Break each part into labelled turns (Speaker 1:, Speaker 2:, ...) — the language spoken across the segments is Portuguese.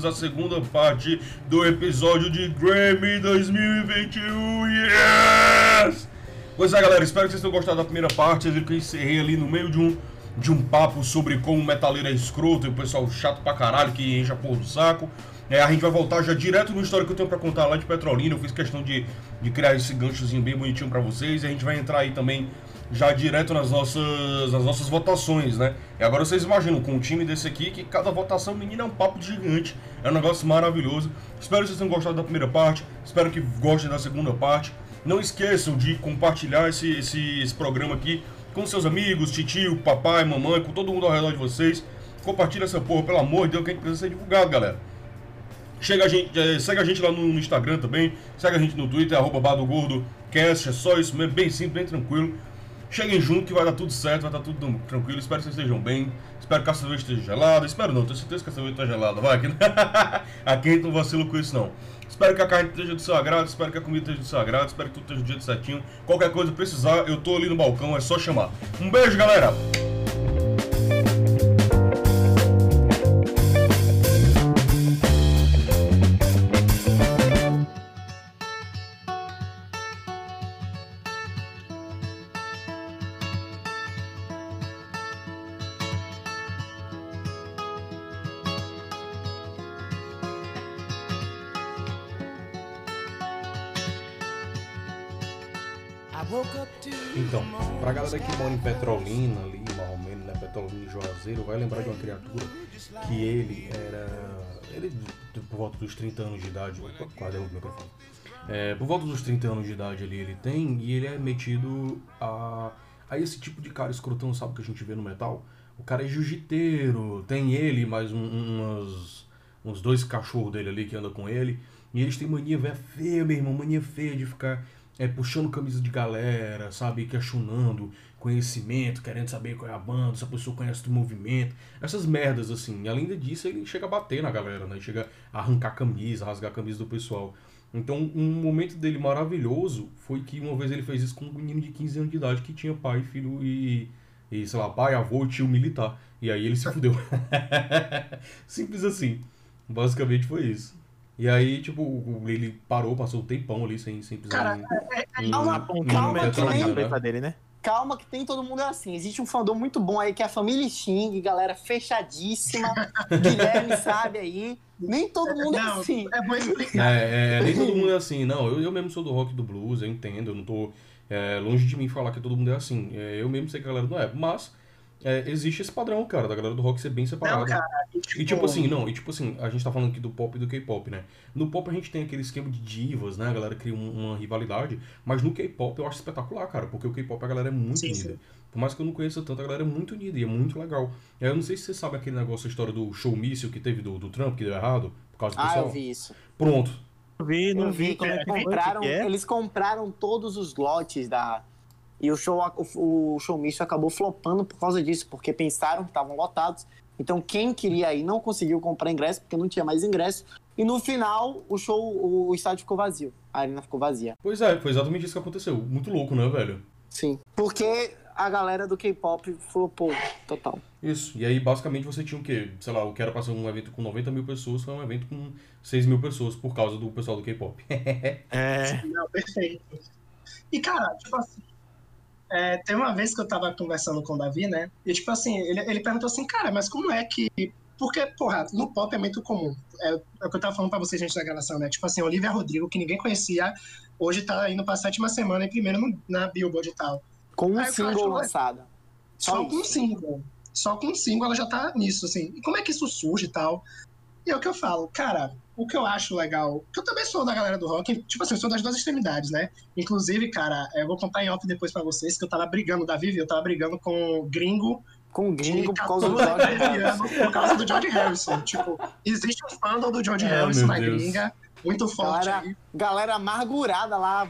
Speaker 1: bem-vindos à segunda parte do episódio de Grammy 2021. Yes! Pois é, galera, espero que vocês tenham gostado da primeira parte. Viram que eu encerrei ali no meio de um, de um papo sobre como o metaleiro é escroto e o pessoal chato pra caralho que enche a porra do saco. É, a gente vai voltar já direto no história que eu tenho pra contar lá de Petrolina. Eu fiz questão de, de criar esse ganchozinho bem bonitinho pra vocês. E a gente vai entrar aí também já direto nas nossas, nas nossas votações, né? E agora vocês imaginam, com um time desse aqui, que cada votação, menina, é um papo gigante. É um negócio maravilhoso. Espero que vocês tenham gostado da primeira parte. Espero que gostem da segunda parte. Não esqueçam de compartilhar esse, esse, esse programa aqui com seus amigos, tio, papai, mamãe, com todo mundo ao redor de vocês. Compartilha essa porra, pelo amor de Deus, que a gente precisa ser divulgado, galera. Chega a gente, é, segue a gente lá no, Instagram também, segue a gente no Twitter, arroba Cast, é só isso mesmo, bem simples, bem tranquilo. Cheguem junto que vai dar tudo certo, vai dar tudo tranquilo. Espero que vocês estejam bem. Espero que a cerveja esteja gelada. Espero não, tenho certeza que a cerveja está gelada. Vai, aqui, aqui não vacila com isso não. Espero que a carne esteja do seu agrado, espero que a comida esteja do seu agrado, espero que tudo esteja do jeito certinho. Qualquer coisa precisar, eu tô ali no balcão, é só chamar. Um beijo, galera! Ali, mais ou menos, né? Petrolina e Juazeiro, vai lembrar de uma criatura que ele era. Ele, por volta dos 30 anos de idade. Quase o microfone. É, por volta dos 30 anos de idade ali ele tem, e ele é metido a, a esse tipo de cara escrotão, sabe, que a gente vê no metal. O cara é jiu-jiteiro, tem ele, mais um, umas, uns dois cachorros dele ali que andam com ele. E eles têm mania feia, meu irmão, mania feia de ficar é, puxando camisa de galera, sabe? Questionando conhecimento, querendo saber qual é a banda, se a pessoa conhece do movimento. Essas merdas, assim. E além disso, ele chega a bater na galera, né? Chega a arrancar camisa, rasgar a camisa do pessoal. Então, um momento dele maravilhoso foi que uma vez ele fez isso com um menino de 15 anos de idade que tinha pai, filho e, e sei lá, pai, avô, tio militar. E aí ele se fudeu. Simples assim. Basicamente foi isso. E aí, tipo, ele parou, passou um tempão ali sem, sem
Speaker 2: precisar. Cara, é, é, em, calma, em, calma, em, que nem, cabeça dele, né? Calma que tem todo mundo assim. Existe um fandom muito bom aí que é a família Xing, galera fechadíssima. Guilherme sabe aí. Nem todo mundo é não, é assim.
Speaker 1: É bom explicar. É, é, nem todo mundo é assim. Não, eu, eu mesmo sou do rock do blues, eu entendo. Eu não tô é, longe de mim falar que todo mundo é assim. É, eu mesmo sei que a galera não é. Mas é, existe esse padrão, cara, da galera do rock ser bem separada. Não, cara, e, tipo... e tipo assim, não, e tipo assim, a gente tá falando aqui do pop e do K-pop, né? No pop a gente tem aquele esquema de divas, né? A galera cria um, uma rivalidade, mas no K-pop eu acho espetacular, cara, porque o K-pop a galera é muito sim, unida. Sim. Por mais que eu não conheça tanto, a galera é muito unida e é muito legal. Eu não sei se você sabe aquele negócio, a história do show míssil que teve do, do Trump, que deu errado, por causa do
Speaker 2: ah,
Speaker 1: pessoal.
Speaker 2: Ah, eu vi isso.
Speaker 1: Pronto.
Speaker 2: Eu vi, não eu vi. vi como é, compraram, é? Eles compraram todos os lotes da e o show, o, o showmício acabou flopando por causa disso, porque pensaram que estavam lotados. Então quem queria ir não conseguiu comprar ingresso, porque não tinha mais ingresso. E no final, o show, o, o estádio ficou vazio. A arena ficou vazia.
Speaker 1: Pois é, foi exatamente isso que aconteceu. Muito louco, né, velho?
Speaker 2: Sim. Porque a galera do K-pop flopou total.
Speaker 1: Isso. E aí, basicamente, você tinha o quê? Sei lá, o que era pra ser um evento com 90 mil pessoas, foi um evento com 6 mil pessoas, por causa do pessoal do K-pop.
Speaker 3: é. Não, perfeito. E, cara, tipo assim, é, tem uma vez que eu tava conversando com o Davi, né? E tipo assim, ele, ele perguntou assim, cara, mas como é que. Porque, porra, no pop é muito comum. É, é o que eu tava falando pra vocês gente da gravação, né? Tipo assim, Olivia Rodrigo, que ninguém conhecia, hoje tá indo pra sétima semana e primeiro no, na Billboard e tal.
Speaker 2: Com um Aí, single lançado.
Speaker 3: Só, só com um single. Só com um single ela já tá nisso, assim. E como é que isso surge e tal? E é o que eu falo, cara, o que eu acho legal, que eu também sou da galera do rock, tipo assim, eu sou das duas extremidades, né? Inclusive, cara, eu vou contar em off depois pra vocês que eu tava brigando, Davi, eu tava brigando com o gringo.
Speaker 2: Com o gringo por causa do George Harrison.
Speaker 3: Por causa do George Harrison. Tipo, existe um fandom do George ah, Harrison na gringa. Muito forte.
Speaker 2: Galera, galera amargurada lá,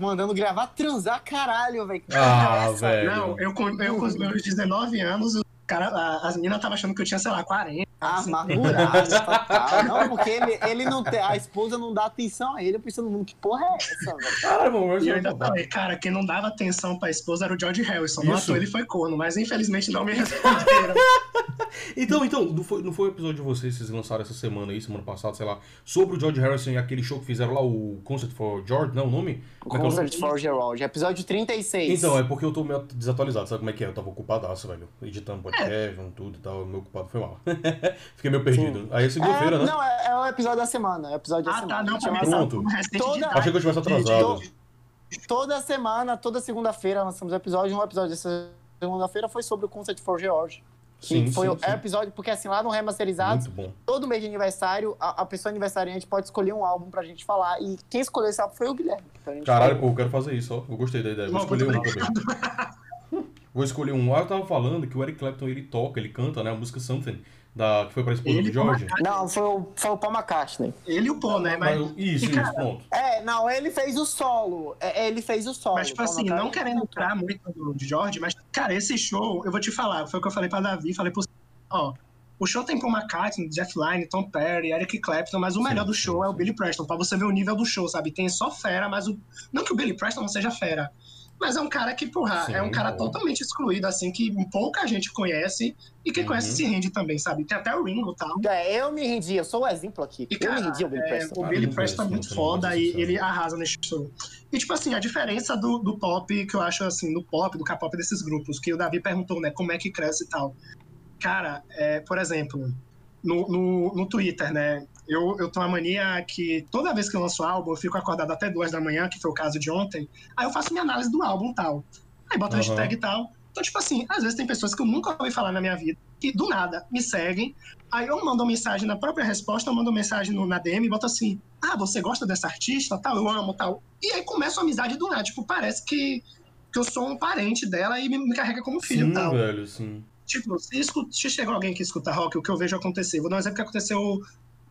Speaker 2: mandando gravar, transar caralho, velho.
Speaker 1: Ah, velho.
Speaker 3: Não, eu, eu com os meus 19 anos, cara, as meninas estavam achando que eu tinha, sei lá, 40
Speaker 2: Amargurado, total. Não, porque ele, ele não tem. A esposa não dá atenção a ele. Eu pensando, que porra é essa, velho?
Speaker 3: Cara, e eu ainda falei, cara, quem não dava atenção pra esposa era o George Harrison. Não ator, ele foi corno, mas infelizmente não me responderam.
Speaker 1: então, então, não foi, não foi o episódio de vocês que vocês lançaram essa semana aí, semana passada, sei lá, sobre o George Harrison e aquele show que fizeram lá, o Concert for George, não, o nome?
Speaker 2: O é, é Concert é for George, episódio 36.
Speaker 1: Então, é porque eu tô meio desatualizado, sabe como é que é? Eu tava ocupadaço, velho, editando podcast, é. tudo e tal, meu ocupado foi mal. Fiquei meio perdido. Sim. Aí é segunda-feira,
Speaker 2: é,
Speaker 1: né?
Speaker 2: Não, é, é, o episódio da semana. É o episódio da ah, semana.
Speaker 3: Tá, não,
Speaker 1: pra Pronto. Toda... Achei que eu tivesse atrasado.
Speaker 2: Toda semana, toda segunda-feira, lançamos episódio. Um episódio dessa segunda-feira foi sobre o Concert for George. Sim, foi sim, o sim. episódio, porque assim, lá no Remasterizado, todo mês de aniversário, a, a, pessoa aniversariante pode escolher um álbum pra gente falar. E quem escolheu esse álbum foi o Guilherme.
Speaker 1: Então Caralho, pô, eu quero fazer isso, ó. Eu gostei da ideia. Vou escolher um também. Vou escolher um. Ah, eu tava falando que o Eric Clapton ele toca, ele canta, né? A música Something da, que foi pra esposa ele do George?
Speaker 2: Não, foi o, foi o Paul McCartney.
Speaker 3: Ele e o Paul, né? Mas,
Speaker 1: isso, cara, isso, ponto.
Speaker 2: É, não, ele fez o solo. É, ele fez o solo.
Speaker 3: Mas, tipo assim, não querendo entrar muito no George, mas, cara, esse show, eu vou te falar, foi o que eu falei pra Davi, falei pro. Ó, o show tem Paul McCartney, Jeff Lynne, Tom Perry, Eric Clapton, mas o sim, melhor do show sim, é o Billy Preston, pra você ver o nível do show, sabe? Tem só fera, mas o. Não que o Billy Preston não seja fera, mas é um cara que, porra, Sim, é um cara bom. totalmente excluído, assim, que pouca gente conhece e quem uhum. conhece se rende também, sabe? Tem até o Ringo e tal.
Speaker 2: É, eu me rendi, eu sou o exemplo aqui. E, cara, eu me rendi ao Billy é, Preston.
Speaker 3: O Billy Preston é muito foda e ele arrasa nesse show. E, tipo assim, a diferença do, do pop, que eu acho, assim, do pop, do K-pop desses grupos, que o Davi perguntou, né, como é que cresce e tal. Cara, é, por exemplo, no, no, no Twitter, né, eu, eu tenho uma mania que toda vez que eu lanço álbum, eu fico acordado até duas da manhã, que foi o caso de ontem. Aí eu faço minha análise do álbum tal. Aí boto uhum. hashtag e tal. Então, tipo assim, às vezes tem pessoas que eu nunca ouvi falar na minha vida, que do nada me seguem. Aí eu mando uma mensagem na própria resposta, eu mando uma mensagem no, na DM e boto assim: Ah, você gosta dessa artista? Tal, eu amo, tal. E aí começa uma amizade do nada. Tipo, parece que, que eu sou um parente dela e me, me carrega como filho
Speaker 1: sim,
Speaker 3: tal.
Speaker 1: velho, sim.
Speaker 3: Tipo, se, escuta, se chegou alguém que escuta rock, o que eu vejo acontecer. Vou dar um exemplo que aconteceu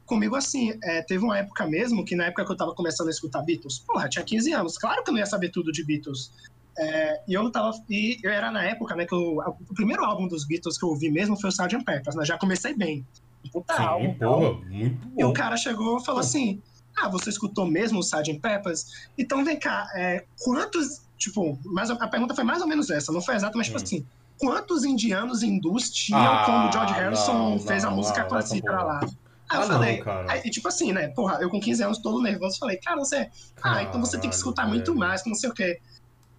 Speaker 3: comigo assim, é, teve uma época mesmo que na época que eu tava começando a escutar Beatles, porra, tinha 15 anos, claro que eu não ia saber tudo de Beatles. É, e eu não tava. E eu era na época, né, que eu, o primeiro álbum dos Beatles que eu ouvi mesmo foi o Sgt. Peppers, né? Já comecei bem.
Speaker 1: Puta Sim, álbum, porra, muito bom.
Speaker 3: E o cara chegou e falou assim: Ah, você escutou mesmo o Sgt. Peppers? Então vem cá, é, quantos. Tipo, mas a pergunta foi mais ou menos essa, não foi exata, mas tipo hum. assim, quantos indianos hindus tinham ah, quando o George Harrison não, fez não, a música clássica lá? Aí ah, eu falei, não, aí, tipo assim, né? Porra, eu com 15 anos todo nervoso, falei, cara, você. Ah, então você tem que escutar muito mais, que não sei o quê.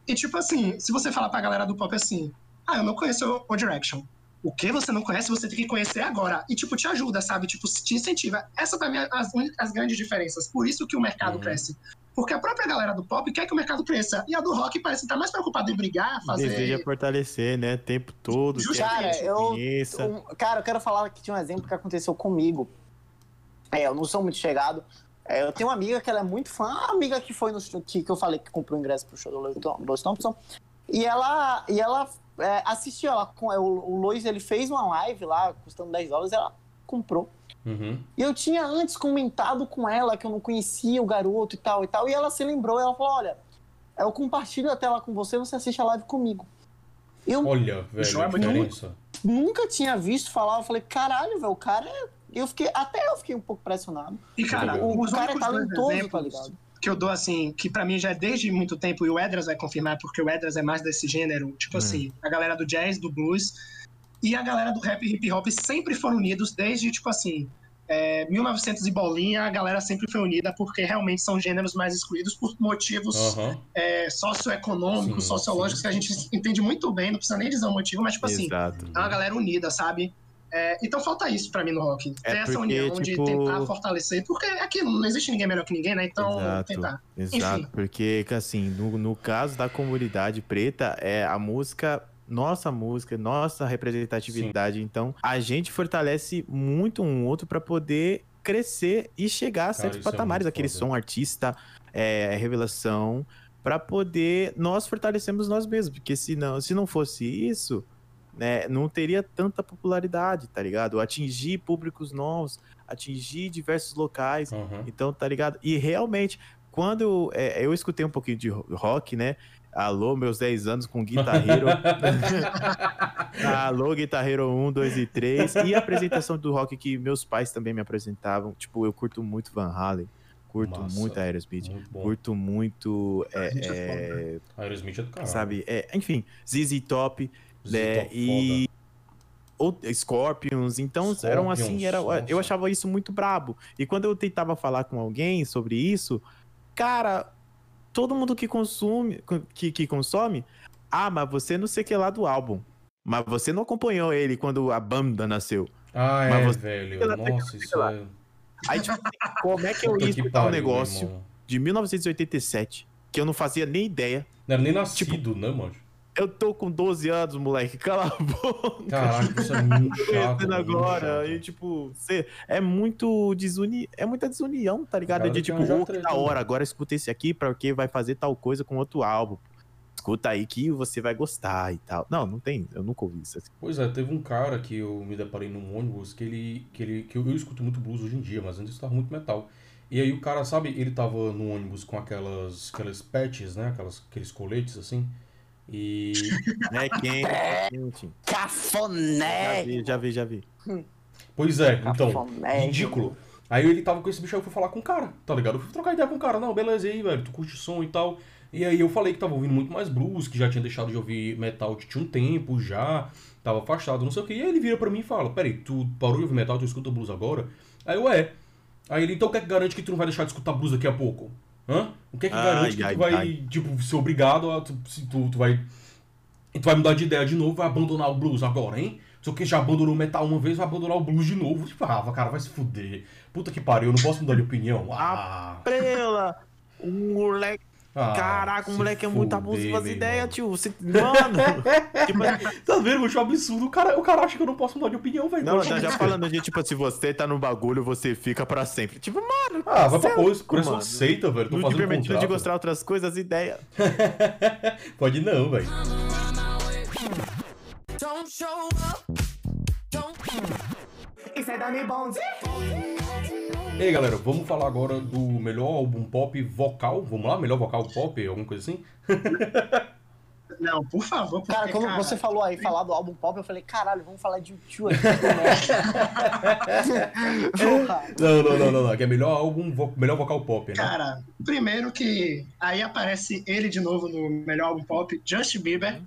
Speaker 3: E tipo assim, se você falar pra galera do pop assim, ah, eu não conheço o Direction. O que você não conhece, você tem que conhecer agora. E, tipo, te ajuda, sabe? Tipo, te incentiva. Essa pra mim é as, as grandes diferenças. Por isso que o mercado uhum. cresce. Porque a própria galera do pop quer que o mercado cresça. E a do rock parece estar mais preocupada em brigar, fazer.
Speaker 4: Deseja fortalecer, né? O tempo todo.
Speaker 2: Cara, eu, um, cara, eu quero falar que tinha um exemplo que aconteceu comigo. É, eu não sou muito chegado. É, eu tenho uma amiga que ela é muito fã, a amiga que foi no que, que eu falei que comprou o ingresso pro show do Lois Thompson. E ela, e ela é, assistiu, ela, com, é, o, o Lois ele fez uma live lá, custando 10 dólares, ela comprou.
Speaker 1: Uhum.
Speaker 2: E eu tinha antes comentado com ela que eu não conhecia o garoto e tal e tal. E ela se lembrou, ela falou: Olha, eu compartilho a tela com você, você assiste a live comigo.
Speaker 1: Eu Olha, velho, a diferença.
Speaker 2: Nunca tinha visto falar, eu falei, caralho, velho, o cara é eu fiquei, até eu fiquei um pouco pressionado.
Speaker 3: E, cara,
Speaker 2: o, o cara é talentoso, tá ligado?
Speaker 3: Que eu dou assim, que para mim já é desde muito tempo, e o Edras vai confirmar, porque o Edras é mais desse gênero, tipo hum. assim, a galera do jazz, do blues, e a galera do rap e hip hop sempre foram unidos desde, tipo assim, é, 1900 e bolinha, a galera sempre foi unida porque realmente são gêneros mais excluídos por motivos uhum. é, socioeconômicos, sim, sociológicos, sim, que a gente entende muito bem, não precisa nem dizer o motivo, mas, tipo assim, Exato. assim, é uma galera unida, sabe? É, então falta isso para mim no rock. É Ter essa união tipo... de tentar fortalecer. Porque aqui não existe ninguém melhor que ninguém, né? Então exato, tentar.
Speaker 4: Exato, Enfim. porque assim, no, no caso da comunidade preta, é a música nossa música, nossa representatividade. Sim. Então, a gente fortalece muito um outro para poder crescer e chegar a certos Cara, é patamares. É Aquele foda. som artista, é, revelação, para poder nós fortalecemos nós mesmos. Porque se não, se não fosse isso, né, não teria tanta popularidade, tá ligado? Atingir públicos novos, atingir diversos locais, uhum. então, tá ligado? E realmente, quando é, eu escutei um pouquinho de rock, né, Alô, meus 10 anos com guitarreiro. Alô, guitarreiro 1, 2 e 3. E a apresentação do rock que meus pais também me apresentavam. Tipo, eu curto muito Van Halen. Curto Massa, muito Aerosmith. Muito curto muito. É, é,
Speaker 1: Aerosmith é do caralho.
Speaker 4: Sabe? É, enfim, ZZ Top. Né, e. Ou Scorpions, então Scorpions, eram assim, era, eu achava isso muito brabo. E quando eu tentava falar com alguém sobre isso, cara, todo mundo que consome, que, que consome, ah, mas você não sei que lá do álbum. Mas você não acompanhou ele quando a banda nasceu.
Speaker 1: Ah,
Speaker 4: mas
Speaker 1: é, você... velho. Nossa, isso é...
Speaker 4: Aí, tipo, como é que eu ia escutar um negócio de 1987 que eu não fazia nem ideia?
Speaker 1: Não era nem nascido, tipo, né, mano?
Speaker 4: Eu tô com 12 anos, moleque. Cala a boca.
Speaker 1: Caraca, isso é muito chato.
Speaker 4: agora. Muito chato. E, tipo, você é muito desuni... É muita desunião, tá ligado? É de tipo, oh, que da hora, agora escuta esse aqui porque vai fazer tal coisa com outro álbum. Escuta aí que você vai gostar e tal. Não, não tem. Eu nunca ouvi isso. Assim.
Speaker 1: Pois é, teve um cara que eu me deparei num ônibus que ele. Que, ele, que eu, eu escuto muito blues hoje em dia, mas antes eu escutava muito metal. E aí o cara, sabe, ele tava no ônibus com aquelas, aquelas patches, né? Aquelas, aqueles coletes assim. E.
Speaker 4: É quente.
Speaker 2: Cafoné!
Speaker 4: Já vi, já vi, já vi.
Speaker 1: Pois é, então, Cafoné. ridículo. Aí ele tava com esse bicho, aí eu fui falar com o cara, tá ligado? Eu fui trocar ideia com o cara, não, beleza aí, velho, tu curte som e tal. E aí eu falei que tava ouvindo muito mais blues, que já tinha deixado de ouvir metal tinha um tempo já, tava afastado, não sei o que. E aí ele vira pra mim e fala, peraí, tu parou de ouvir metal, tu escuta blues agora? Aí eu, é. Aí ele, então o que é que garante que tu não vai deixar de escutar blues daqui a pouco? Hã? O que é que garante ai, que tu vai, ai. tipo, ser obrigado a. Tu, tu, tu vai. Tu vai mudar de ideia de novo vai abandonar o blues agora, hein? Só que já abandonou o metal uma vez, vai abandonar o blues de novo. Tipo, ah, cara, vai se fuder. Puta que pariu, eu não posso mudar de opinião. Ah.
Speaker 4: Prela! O moleque ah, Caraca, o moleque é muito abusivo das ideias, tio. Você... Mano!
Speaker 1: tipo, tá vendo? Eu acho absurdo. O cara, o cara acha que eu não posso mudar de opinião, velho.
Speaker 4: Não, tá já falando de, tipo, se você tá no bagulho, você fica pra sempre. Tipo, mano.
Speaker 1: Ah, vai pra coisa. Parece uma seita, velho. Tô não te permitindo
Speaker 4: de gostar outras coisas, as ideias.
Speaker 1: Pode não, velho. Isso é Dani Bonzi. E aí, galera, vamos falar agora do melhor álbum pop vocal. Vamos lá? Melhor vocal pop, alguma coisa assim?
Speaker 3: Não, por favor.
Speaker 2: Porque, cara, quando cara, você falou aí, falar do álbum pop, eu falei, caralho, vamos falar de YouTube aqui.
Speaker 1: não, não, não, não, não. Que é melhor álbum, vo melhor vocal pop, né?
Speaker 3: Cara, primeiro que aí aparece ele de novo no melhor álbum pop, Justin Bieber.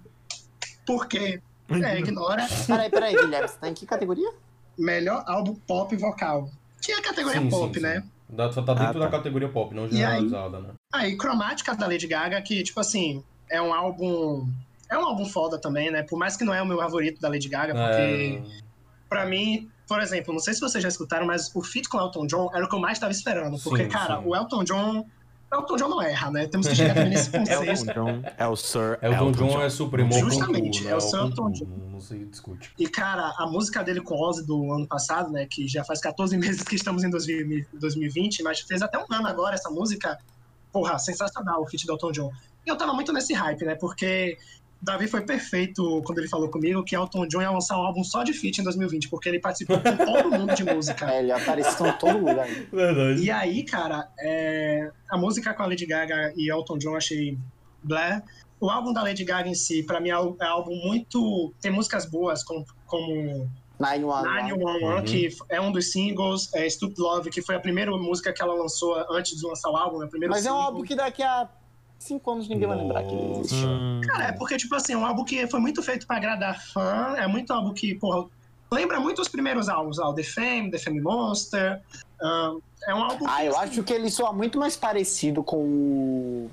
Speaker 3: Porque, é, ignora.
Speaker 2: Peraí, peraí, Guilherme, você tá em que categoria?
Speaker 3: Melhor álbum pop vocal que é a categoria sim, pop, sim, né? Sim.
Speaker 1: Só tá dentro ah, tá. da categoria pop, não generalizada,
Speaker 3: aí,
Speaker 1: né?
Speaker 3: Aí, Cromática da Lady Gaga, que, tipo assim, é um álbum. É um álbum foda também, né? Por mais que não é o meu favorito da Lady Gaga, porque. É... Pra mim, por exemplo, não sei se vocês já escutaram, mas o feat com o Elton John era o que eu mais tava esperando. Porque, cara, o Elton John Elton John não erra, né? Temos que chegar também nesse conceito.
Speaker 4: Elton John é o Sir
Speaker 1: Elton, Elton John, John é supremo
Speaker 3: Justamente, é o Sir Elton John.
Speaker 1: Não se discute.
Speaker 3: E, cara, a música dele com Ozzy do ano passado, né? Que já faz 14 meses que estamos em 2020, mas fez até um ano agora essa música. Porra, sensacional o feat do Elton John. E eu tava muito nesse hype, né? Porque Davi foi perfeito quando ele falou comigo que Elton John ia lançar um álbum só de feat em 2020, porque ele participou com todo mundo de música.
Speaker 2: É, ele apareceu em todo lugar.
Speaker 3: Verdade. E aí, cara, é... a música com a Lady Gaga e Elton John achei blé. O álbum da Lady Gaga em si, pra mim, é um é álbum muito. Tem músicas boas, como. como... 911, uhum. que é um dos singles, é Stupid Love, que foi a primeira música que ela lançou antes de lançar o álbum, é o primeiro
Speaker 2: Mas
Speaker 3: single.
Speaker 2: é um álbum que daqui a cinco anos ninguém Nossa. vai lembrar que ele existiu. Hum.
Speaker 3: Cara, é porque, tipo assim, é um álbum que foi muito feito pra agradar fã, é muito álbum que, porra, lembra muito os primeiros álbuns, ó, The Fame, The Fame Monster. Uh, é um álbum.
Speaker 2: Ah, que, eu assim, acho que ele soa muito mais parecido com o.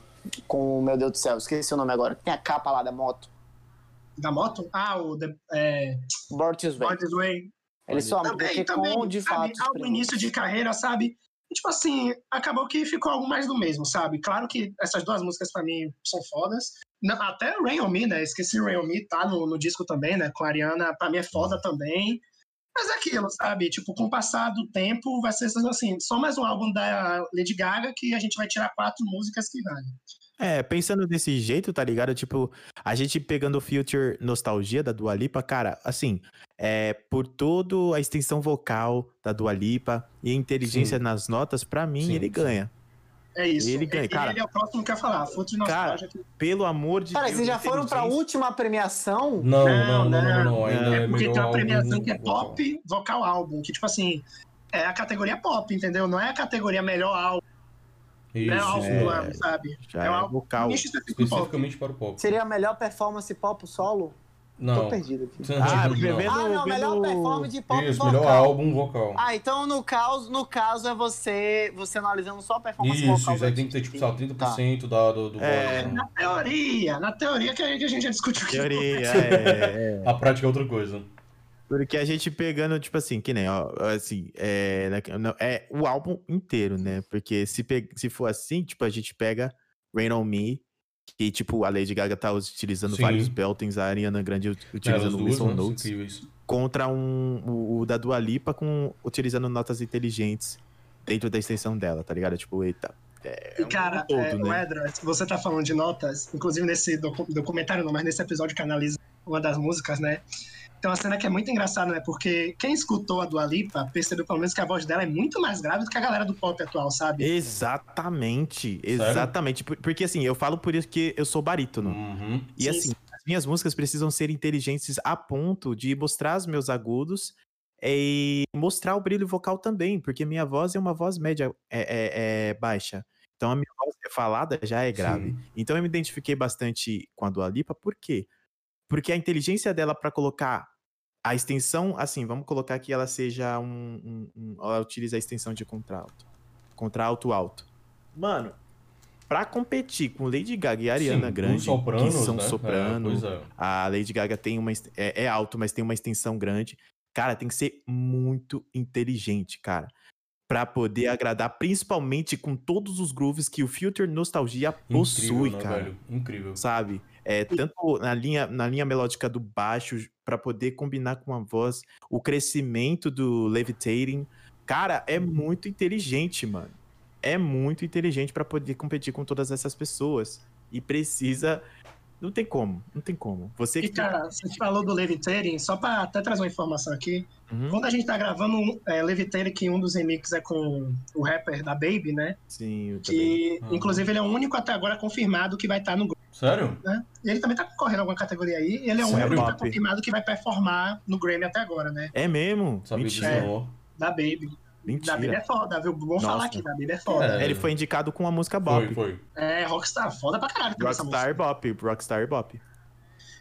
Speaker 2: Com o Meu Deus do céu, esqueci o nome agora. Tem a capa lá da moto.
Speaker 3: Da moto? Ah, o. The, é...
Speaker 2: Bortis Way.
Speaker 3: Way.
Speaker 2: Ele soa também, também, com, de fato.
Speaker 3: Álbum início de carreira, sabe? Tipo assim, acabou que ficou algo mais do mesmo, sabe? Claro que essas duas músicas para mim são fodas. Até Rain On Me, né? Esqueci Rain On Me, tá no, no disco também, né? Com a Ariana, pra mim é foda também. Mas é aquilo, sabe? Tipo, com o passar do tempo, vai ser assim, só mais um álbum da Lady Gaga que a gente vai tirar quatro músicas que valem.
Speaker 4: É, pensando desse jeito, tá ligado? Tipo, a gente pegando o Future Nostalgia da Dua Lipa, cara, assim, é, por toda a extensão vocal da Dua Lipa e a inteligência sim. nas notas, para mim, sim, ele sim. ganha.
Speaker 3: É isso.
Speaker 4: Ele ganha, cara.
Speaker 3: Ele é o próximo que ia falar. Fruto de nostalgia.
Speaker 4: Cara, pelo amor de
Speaker 2: Cara,
Speaker 4: Deus.
Speaker 2: vocês já foram pra última premiação?
Speaker 1: Não,
Speaker 3: Não,
Speaker 1: não, não, não, não,
Speaker 3: não.
Speaker 1: ainda
Speaker 3: É
Speaker 1: é
Speaker 3: porque tem uma premiação que é pop vocal álbum, que tipo assim, é a categoria pop, entendeu? Não é a categoria melhor álbum,
Speaker 1: Isso,
Speaker 3: né? álbum do
Speaker 1: é.
Speaker 3: ano, sabe?
Speaker 4: Já
Speaker 3: é
Speaker 4: é
Speaker 3: um álbum
Speaker 4: vocal.
Speaker 1: Especificamente para o pop.
Speaker 2: Seria a melhor performance pop solo? Tô
Speaker 1: Não.
Speaker 2: perdido aqui.
Speaker 4: Ah,
Speaker 1: não.
Speaker 4: vendo-
Speaker 2: Ah, não, melhor
Speaker 4: vendo-
Speaker 2: performance de pop
Speaker 1: Isso,
Speaker 2: vocal.
Speaker 1: melhor álbum vocal.
Speaker 2: Ah, então no caso, no caso é você, você analisando só a performance
Speaker 1: Isso,
Speaker 2: vocal.
Speaker 1: isso aí tem que ter, tipo, sei lá, 30% da, do, do
Speaker 4: É.
Speaker 1: voto.
Speaker 3: Na teoria, na teoria que a gente, já discutiu.
Speaker 4: Teoria, é, é.
Speaker 1: A prática é outra coisa.
Speaker 4: Porque a gente pegando, tipo assim, que nem, ó, assim, é, não, é o álbum inteiro, né? Porque se, pe- se for assim, tipo, a gente pega Rain On Me, que, tipo, a Lady Gaga tá utilizando
Speaker 1: Sim.
Speaker 4: vários beltings, a Ariana Grande utilizando
Speaker 1: duas,
Speaker 4: Whistle
Speaker 1: né?
Speaker 4: Notes,
Speaker 1: Incríveis.
Speaker 4: contra um, o, o da Dua Lipa com, utilizando notas inteligentes dentro da extensão dela, tá ligado? Tipo, eita. É
Speaker 3: E
Speaker 4: um
Speaker 3: cara,
Speaker 4: todo,
Speaker 3: é, o
Speaker 4: né?
Speaker 3: Edra, você tá falando de notas, inclusive nesse docu- documentário, não, mas nesse episódio que analisa uma das músicas, né? Tem uma cena que é muito engraçada, né? Porque quem escutou a Dua Lipa percebeu pelo menos que a voz dela é muito mais grave do que a galera do pop atual, sabe?
Speaker 4: Exatamente, exatamente. Por- Porque assim, eu falo por isso que eu sou barítono.
Speaker 1: Uhum.
Speaker 4: E
Speaker 3: Sim,
Speaker 4: assim, as minhas músicas precisam ser inteligentes a ponto de mostrar os meus agudos e mostrar o brilho vocal também, porque minha voz é uma voz média é, é- é baixa. Então a minha voz é falada já é grave.
Speaker 1: Sim.
Speaker 4: Então eu me identifiquei bastante com a Dua Lipa, por quê? Porque a inteligência dela pra colocar a extensão, assim, vamos colocar que ela seja um, um- um- ela utiliza a extensão de contralto. Contralto alto. Mano, pra competir com Lady Gaga e Ariana
Speaker 1: Sim,
Speaker 4: Grande,
Speaker 1: os sopranos,
Speaker 4: que são
Speaker 1: né?
Speaker 4: soprano,
Speaker 1: É, é.
Speaker 4: a Lady Gaga tem uma é, é alto, mas tem uma extensão grande. Cara, tem que ser muito inteligente, cara, Pra poder agradar, principalmente com todos os grooves que o Filter Nostalgia possui,
Speaker 1: Incrível, né,
Speaker 4: cara.
Speaker 1: velho? Incrível.
Speaker 4: Sabe? É, tanto na linha, na linha melódica do baixo, pra poder combinar com a voz, o crescimento do levitating. Cara, é muito inteligente, mano. É muito inteligente pra poder competir com todas essas pessoas. E precisa. Não tem como, não tem como. Você
Speaker 3: E
Speaker 4: que.
Speaker 3: cara, você falou do Levitating, só pra até trazer uma informação aqui.
Speaker 4: Uhum,
Speaker 3: Quando a gente tá gravando é, Levitating, que um dos remixes é com o rapper da Baby, né?
Speaker 4: sim, eu também.
Speaker 3: Que,
Speaker 1: Aham.
Speaker 3: inclusive, ele é o único até agora confirmado que vai estar no grupo,
Speaker 1: Sério?
Speaker 3: né? E ele também tá concorrendo a alguma categoria aí. Ele é o único que tá confirmado que vai performar no Grammy até agora, né?
Speaker 4: É mesmo?
Speaker 1: Disso
Speaker 4: Mentira.
Speaker 1: não.
Speaker 3: Da Baby. Da Baby
Speaker 4: Mentira.
Speaker 3: é foda, viu? Vamos
Speaker 4: Nossa.
Speaker 3: falar aqui, da Baby é foda.
Speaker 1: É.
Speaker 4: Ele foi indicado com a música Bop.
Speaker 1: Foi, foi.
Speaker 3: É, Rockstar, foda pra caralho. também essa
Speaker 4: Rockstar
Speaker 3: música.
Speaker 4: Bop, Rockstar Bop.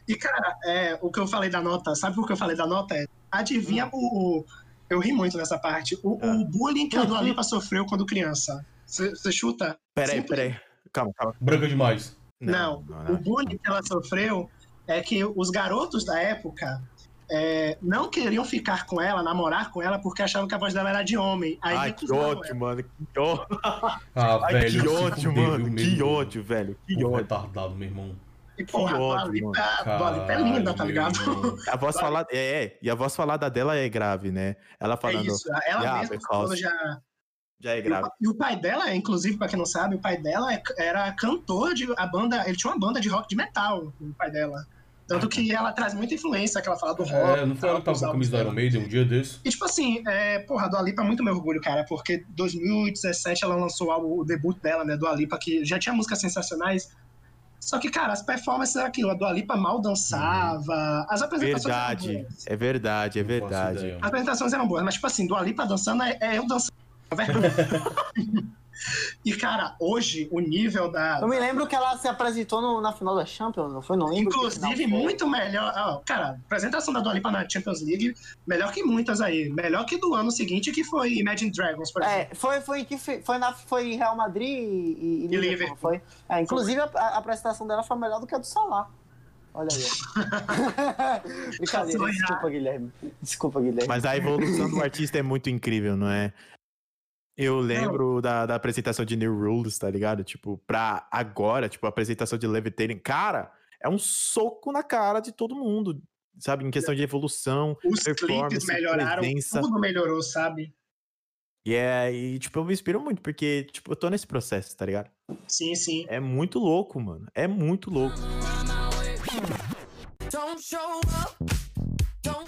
Speaker 3: E, cara, é, o que eu falei da nota, sabe por que eu falei da nota? É, adivinha o, o- Eu ri muito nessa parte. O,
Speaker 4: Ah.
Speaker 3: o bullying que a Dua Lipa sofreu quando criança. Você chuta?
Speaker 4: Peraí,
Speaker 3: Simples.
Speaker 4: peraí. Calma, calma.
Speaker 1: Branca demais.
Speaker 3: Não, O bullying que ela sofreu é que os garotos da época é, não queriam ficar com ela, namorar com ela, porque achavam que a voz dela era de homem. Aí
Speaker 4: Ai, que ódio,
Speaker 3: ela.
Speaker 4: mano. Que ódio,
Speaker 1: Ah,
Speaker 4: Ai,
Speaker 1: velho.
Speaker 4: que ódio mano. Que ódio, velho. Que ódio.
Speaker 1: retardado, meu irmão.
Speaker 3: E, porra,
Speaker 4: Que ódio,
Speaker 3: Lipa, a é linda, tá ligado?
Speaker 1: meu irmão.
Speaker 4: A voz falada. É, é, e a voz falada dela é grave, né? Ela
Speaker 3: É
Speaker 4: falando.
Speaker 3: isso. Ela
Speaker 4: Yeah,
Speaker 3: mesma
Speaker 4: because-
Speaker 3: falou já.
Speaker 4: Já é
Speaker 3: E o,
Speaker 4: grave.
Speaker 3: e o pai dela, inclusive, pra quem não sabe, o pai dela é- era cantor de a banda. Ele tinha uma banda de rock de metal, o pai dela. Tanto que ela traz muita influência, que ela fala do rock.
Speaker 1: É, não foi ela que tava com a camisa do Iron Maiden um dia desse?
Speaker 3: E tipo assim, é, porra, a Dua Lipa é muito meu orgulho, cara, porque 2017 ela lançou o, o debut dela, né, Dua Lipa, que já tinha músicas sensacionais. Só que, cara, as performances eram aquilo, a Dua Lipa mal dançava, as apresentações eram
Speaker 4: Verdade.
Speaker 3: boas.
Speaker 4: É verdade, é verdade.
Speaker 3: As apresentações eram boas, mas tipo assim, Dua Lipa dançando é, é eu dançando. e, cara, hoje o nível da.
Speaker 2: Eu me lembro que ela se apresentou no- na final da Champions, não foi? Não lembro.
Speaker 3: Inclusive, muito melhor. ó, cara, a apresentação da Dua Lipa na Champions League, melhor que muitas aí. Melhor que do ano seguinte, que foi Imagine Dragons, por exemplo.
Speaker 2: É, foi, foi, que foi, na, foi Real Madrid e, e Liverpool,
Speaker 3: Liverpool.
Speaker 2: foi? É, inclusive, a, a apresentação dela foi melhor do que a do Salah. Olha aí. Brincadeira, desculpa, Guilherme. Desculpa, Guilherme.
Speaker 4: Mas a evolução do artista é muito incrível, não é? Eu lembro da, da apresentação de New Rules, tá ligado? Tipo, pra agora, tipo, a apresentação de Levitating. Cara, é um soco na cara de todo mundo, sabe? Em questão de evolução.
Speaker 3: Os
Speaker 4: performance,
Speaker 3: clipes melhoraram,
Speaker 4: presença.
Speaker 3: tudo melhorou, sabe?
Speaker 4: E é, e, tipo, eu me inspiro muito, porque, tipo, eu tô nesse processo, tá ligado?
Speaker 3: Sim, sim.
Speaker 4: É muito louco, mano. É muito louco.
Speaker 5: Don't show up. Don't.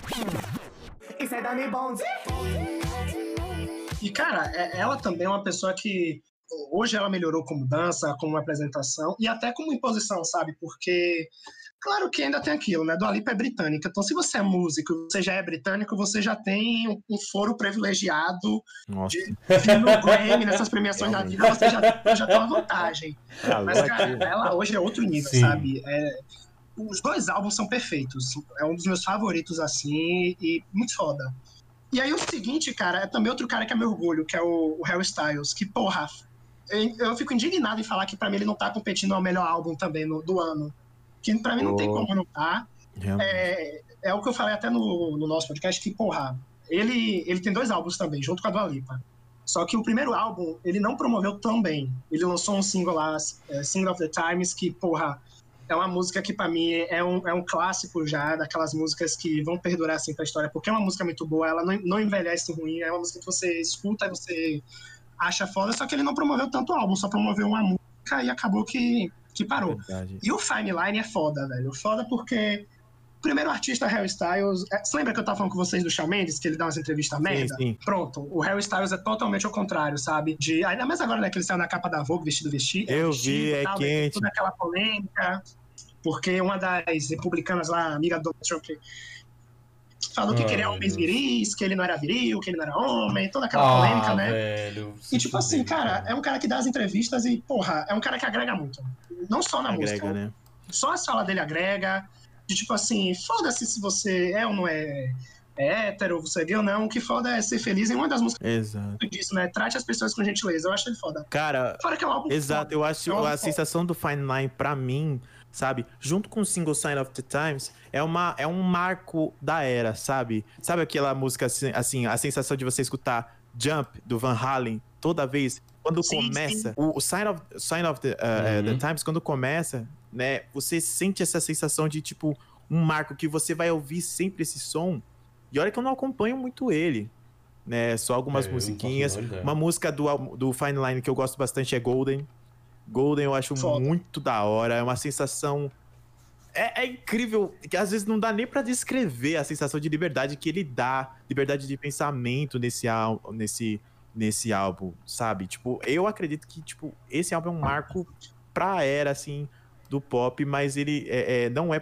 Speaker 3: E, cara, é- ela também é uma pessoa que hoje ela melhorou como dança, como apresentação e até como imposição, sabe? Porque Claro que ainda tem aquilo, né? Dua Lipa é britânica. Então, se você é músico, você já é britânico, você já tem um, um foro privilegiado
Speaker 4: Nossa.
Speaker 3: de vir no Grammy, nessas premiações da vida, você já, já tem uma vantagem.
Speaker 4: Alô,
Speaker 3: Mas, cara,
Speaker 4: aqui.
Speaker 3: ela hoje é outro nível,
Speaker 1: Sim.
Speaker 3: sabe? É, os dois álbuns são perfeitos. É um dos meus favoritos, assim, e muito foda. E aí o seguinte, cara, é também outro cara que é meu orgulho, que é o, o Harry Styles, que, porra, eu, eu fico indignado em falar que pra mim ele não tá competindo ao melhor álbum também no- do ano. Que pra mim não tem como não tá. É, é o que eu falei até no, no nosso podcast, que, porra, ele, ele tem dois álbuns também, junto com a Dua Lipa. Só que o primeiro álbum, ele não promoveu tão bem. Ele lançou um single lá, é, Single of the Times, que, porra, é uma música que pra mim é um, é um clássico já, daquelas músicas que vão perdurar assim pra história, porque é uma música muito boa, ela não, não envelhece ruim, é uma música que você escuta e você acha foda, só que ele não promoveu tanto o álbum, só promoveu uma música e acabou que, que parou.
Speaker 4: Verdade.
Speaker 3: E o Fine Line é foda, velho. Foda porque. Primeiro artista, Harry Styles. é, Você lembra que eu tava falando com vocês do Shawn Mendes, que ele dá umas entrevistas merda?
Speaker 4: sim.
Speaker 3: Pronto, o Harry Styles é totalmente ao contrário, sabe? De, ainda mais agora, né, que ele saiu na capa da Vogue, vestido vestido.
Speaker 4: Eu
Speaker 3: vestido
Speaker 4: vi, é
Speaker 3: tal, né,
Speaker 4: quente.
Speaker 3: Toda aquela polêmica. Porque uma das republicanas lá, amiga do Trump, falou que
Speaker 1: Ai,
Speaker 3: queria homens viris, que ele não era viril, que ele não era homem, toda aquela
Speaker 1: Ah,
Speaker 3: polêmica, né?
Speaker 1: velho.
Speaker 3: E tipo assim, cara, é um cara que dá as entrevistas e, porra, é um cara que agrega muito. Não só na música,
Speaker 4: Agrega, né?
Speaker 3: só a fala dele agrega. De tipo assim, foda-se se você é ou não é, é hétero, você é gay ou não. O que foda é ser feliz em uma das músicas
Speaker 4: Exato.
Speaker 3: disso, né? Trate as pessoas com gentileza. Eu acho ele foda.
Speaker 4: Cara,
Speaker 3: Fora que é um álbum.
Speaker 4: Exato,
Speaker 3: foda.
Speaker 4: eu acho
Speaker 3: É um
Speaker 4: a
Speaker 3: foda.
Speaker 4: sensação do Fine Line pra mim, sabe, junto com o single Sign of the Times, é uma é um marco da era, sabe? Sabe aquela música assim, assim, a sensação de você escutar Jump do Van Halen toda vez quando
Speaker 3: Sim,
Speaker 4: começa o, o Sign of Sign of the, uh,
Speaker 1: Uhum.
Speaker 4: the Times quando começa, né, você sente essa sensação de tipo um marco que você vai ouvir sempre esse som. E olha que eu não acompanho muito ele, né? Só algumas
Speaker 1: É,
Speaker 4: musiquinhas. Uma música do, do Fine Line que eu gosto bastante é Golden. Golden eu acho
Speaker 3: Foda.
Speaker 4: muito da hora, é uma sensação. É, é incrível, que às vezes não dá nem pra descrever a sensação de liberdade que ele dá, liberdade de pensamento nesse, al- nesse, nesse álbum, sabe? Tipo, eu acredito que tipo, esse álbum é um marco pra era, assim, do pop, mas ele é, é, não é.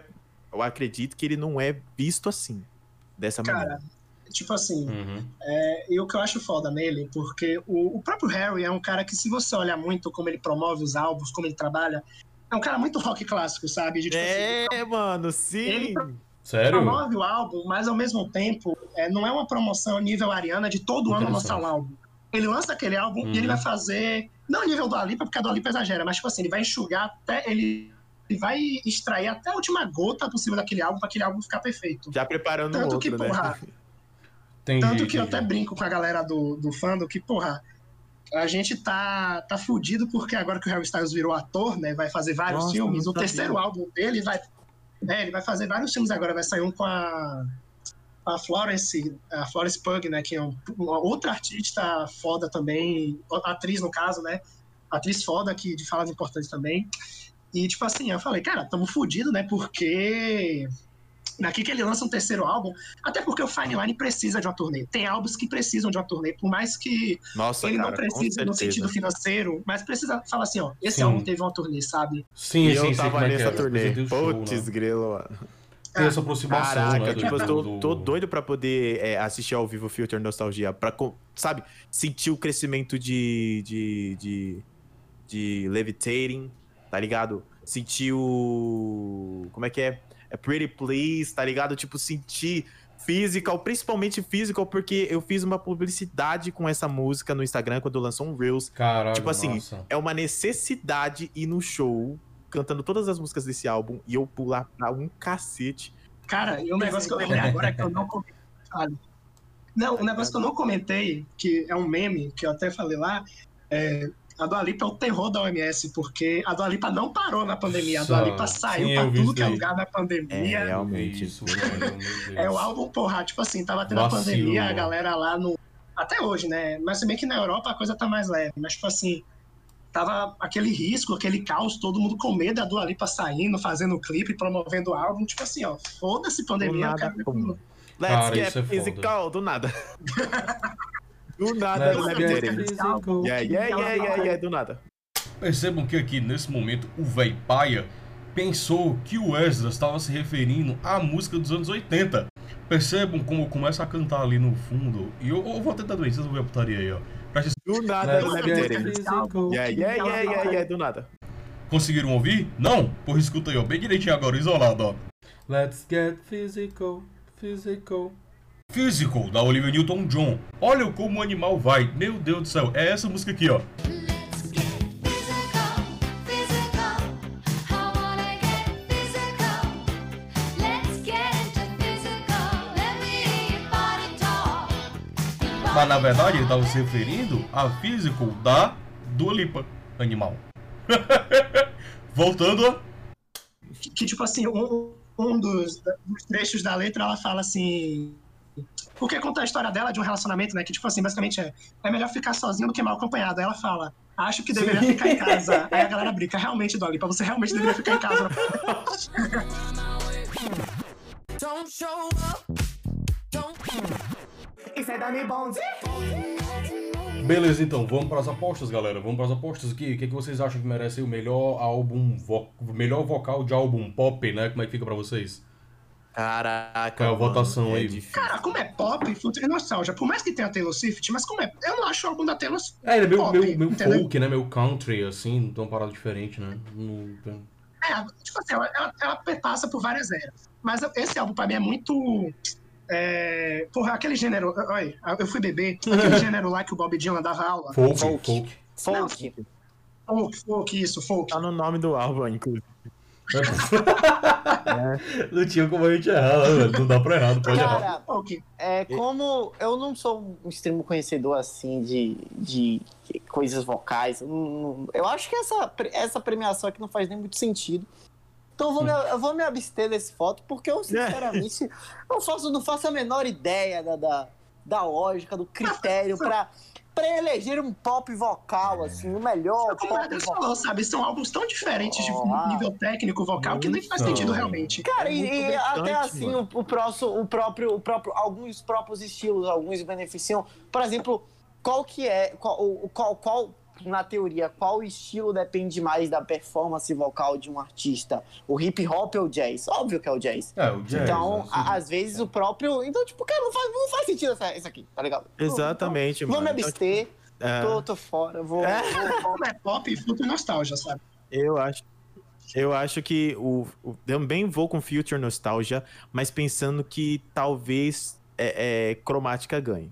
Speaker 4: Eu acredito que ele não é visto assim, dessa maneira.
Speaker 3: Cara, tipo assim,
Speaker 1: Uhum.
Speaker 3: e o que eu acho foda nele, porque o, o próprio Harry é um cara que, se você olhar muito como ele promove os álbuns, como ele trabalha, é um cara muito rock clássico, sabe? De, tipo assim,
Speaker 4: É, mano, sim.
Speaker 3: Ele-
Speaker 1: Sério?
Speaker 3: promove o álbum, mas ao mesmo tempo é, não é uma promoção nível Ariana de todo ano lançar um álbum. Ele lança aquele álbum
Speaker 1: Uhum.
Speaker 3: e ele vai fazer, não nível do Alipa, porque a do Alipa exagera, mas tipo assim, ele vai enxugar até, ele, ele vai extrair até a última gota possível daquele álbum para aquele álbum ficar perfeito.
Speaker 4: Já preparando
Speaker 3: Tanto
Speaker 4: outro,
Speaker 3: que,
Speaker 4: né?
Speaker 3: porra,
Speaker 1: Entendi,
Speaker 3: Tanto que eu até brinco com a galera do, do fandom que, porra, a gente tá, tá fudido porque agora que o Harry Styles virou ator, né? Vai fazer vários
Speaker 4: Nossa,
Speaker 3: filmes. O terceiro álbum dele vai. É, ele vai fazer vários filmes agora. Vai sair um com a. A Florence, a Florence Pug, né? Que é um- uma outra artista foda também, atriz no caso, né? Atriz foda que de falas importantes também. E tipo assim, eu falei, cara, tamo fudido, né? Porque daqui que ele lança um terceiro álbum, até porque o Fine Line precisa de uma turnê. Tem álbuns que precisam de uma turnê, por mais que
Speaker 4: Nossa,
Speaker 3: ele
Speaker 4: cara,
Speaker 3: não precise no sentido financeiro, mas precisa falar assim, ó, esse
Speaker 1: Sim.
Speaker 3: álbum teve uma turnê, sabe?
Speaker 1: Sim,
Speaker 4: E
Speaker 1: sim,
Speaker 4: eu
Speaker 1: sei
Speaker 4: tava
Speaker 1: é
Speaker 4: nessa
Speaker 1: é.
Speaker 4: turnê.
Speaker 1: O
Speaker 4: Putz, grilo, mano.
Speaker 1: Tem essa aproximação,
Speaker 4: Caraca,
Speaker 1: né?
Speaker 4: tipo, eu tô,
Speaker 1: do-
Speaker 4: tô doido pra poder é, assistir ao vivo Filter Nostalgia, pra, sabe, sentir o crescimento de, de, de, de Levitating, tá ligado? Sentir o... como é que é? É Pretty Please, tá ligado? Tipo, sentir physical, principalmente physical, porque eu fiz uma publicidade com essa música no Instagram quando lançou um Reels.
Speaker 1: Caralho,
Speaker 4: Tipo assim,
Speaker 1: nossa.
Speaker 4: É uma necessidade ir no show, cantando todas as músicas desse álbum, e eu pular pra um cacete.
Speaker 3: Cara, e um negócio que eu lembrei agora que eu não comentei. Não, um negócio que eu não comentei, que é um meme, que eu até falei lá, é. A Dua Lipa é o terror da OMS, porque a Dua Lipa não parou na pandemia. A Dua
Speaker 1: Só.
Speaker 3: Lipa saiu
Speaker 1: Sim,
Speaker 3: pra tudo que é lugar na
Speaker 4: É,
Speaker 3: pandemia.
Speaker 4: realmente.
Speaker 1: Isso.
Speaker 3: É o álbum, porra, tipo assim, tava tendo
Speaker 1: Vacilo,
Speaker 3: a pandemia, a galera lá no. Até hoje, né? Mas se bem que na Europa a coisa tá mais leve. Mas, tipo assim, tava aquele risco, aquele caos, todo mundo com medo da Dua Lipa saindo, fazendo clipe, promovendo o álbum. Tipo assim, ó, foda-se pandemia,
Speaker 4: nada,
Speaker 3: cara.
Speaker 4: pum. Let's
Speaker 1: Cara,
Speaker 4: get
Speaker 1: é
Speaker 4: physical, do nada. Do nada, Tell You.
Speaker 3: physical.
Speaker 4: Yeah, yeah, yeah, yeah, yeah, do nada.
Speaker 1: Percebam que aqui, nesse momento, o véi paia pensou que o Esdras estava se referindo à música dos anos 80. Percebam como começa a cantar ali no fundo. E eu, eu vou tentar doer, vocês vão ver a putaria aí, ó. Presta
Speaker 4: Do nada. Yeah, yeah, yeah, yeah, yeah, do nada.
Speaker 1: Conseguiram ouvir? Não? Porra, escuta aí, ó. Bem direitinho agora, isolado, ó.
Speaker 6: Let's get physical, physical.
Speaker 1: Physical, da Olivia Newton-John. Olha como o animal vai. Meu Deus do céu. É essa música aqui, ó. Mas na verdade ele estava se referindo a Physical da Dua Lipa, animal. Voltando a...
Speaker 3: que, que, tipo assim, um, um dos, dos trechos da letra, ela fala assim. Porque conta a história dela de um relacionamento, né? Que, tipo assim, basicamente é: é melhor ficar sozinho do que mal acompanhado. Aí ela fala: acho que deveria ficar em casa. Aí a galera brinca: realmente, Dolly, pra você realmente deveria ficar em casa.
Speaker 5: Don't show up. Don't
Speaker 3: Isso é Dani Bonzi.
Speaker 1: Beleza, então, vamos para as apostas, galera. Vamos para as apostas aqui. O que, que vocês acham que merece o melhor álbum, vo... melhor vocal de álbum pop, né? Como é que fica pra vocês?
Speaker 4: Caraca.
Speaker 1: É a
Speaker 4: mano,
Speaker 1: votação
Speaker 4: é
Speaker 1: aí?
Speaker 4: difícil.
Speaker 3: Cara, como é pop, e nostalgia. Por mais que tenha Taylor Swift, mas como é. Eu não acho o álbum da Taylor Swift.
Speaker 1: É, ele é meio,
Speaker 3: Pop,
Speaker 1: meio, meio
Speaker 3: entendeu?
Speaker 1: folk, né? Meio country, assim. Então uma parada diferente, né? Não tem-
Speaker 3: É, tipo assim, ela, ela, ela passa por várias eras. Mas esse álbum pra mim é muito. É, porra, aquele gênero. Oi, eu fui beber. Aquele gênero lá que o Bob Dylan dava aula.
Speaker 1: Folk,
Speaker 2: Folk.
Speaker 1: folk.
Speaker 2: Folk.
Speaker 3: Folk, folk, isso, folk.
Speaker 4: Tá no nome do álbum, inclusive.
Speaker 1: Não tinha como a gente errar, né, velho? Não dá pra errar, não pode errar.
Speaker 2: Cara,
Speaker 3: folk.
Speaker 2: é, como eu não sou um extremo conhecedor assim de, de coisas vocais, eu não- eu acho que essa, essa premiação aqui não faz nem muito sentido. Então eu vou, me, eu vou me abster desse voto, porque eu, sinceramente, não faço, não faço a menor ideia da, da, da lógica, do critério pra, pra eleger um pop vocal, assim, o melhor
Speaker 3: Como o
Speaker 2: pop
Speaker 3: Edson
Speaker 2: vocal.
Speaker 3: falou, sabe? São álbuns tão diferentes de
Speaker 2: Ah.
Speaker 3: nível técnico, vocal, que nem faz
Speaker 1: Muito.
Speaker 3: sentido realmente.
Speaker 2: Cara,
Speaker 4: É
Speaker 2: e, e até assim, o, o, próximo, o, próprio, o próprio, alguns próprios estilos, alguns beneficiam. Por exemplo, qual que é, qual, o- qual, qual, na teoria, qual estilo depende mais da performance vocal de um artista? O hip hop ou o jazz? Óbvio que é o jazz.
Speaker 1: É, o jazz.
Speaker 2: então,
Speaker 1: né?
Speaker 2: a- às vezes o próprio. Então, tipo, cara, não faz, não faz sentido essa, isso aqui, tá ligado?
Speaker 4: Exatamente,
Speaker 2: Vou
Speaker 4: mano.
Speaker 2: me
Speaker 4: Então,
Speaker 2: abster,
Speaker 4: é,
Speaker 2: tô, tô fora, vou.
Speaker 4: É.
Speaker 2: vou-
Speaker 3: é pop, futuro e nostalgia, sabe?
Speaker 4: eu acho. Eu acho que o, o- também vou com Future Nostalgia, mas pensando que talvez é, é, Cromática ganhe.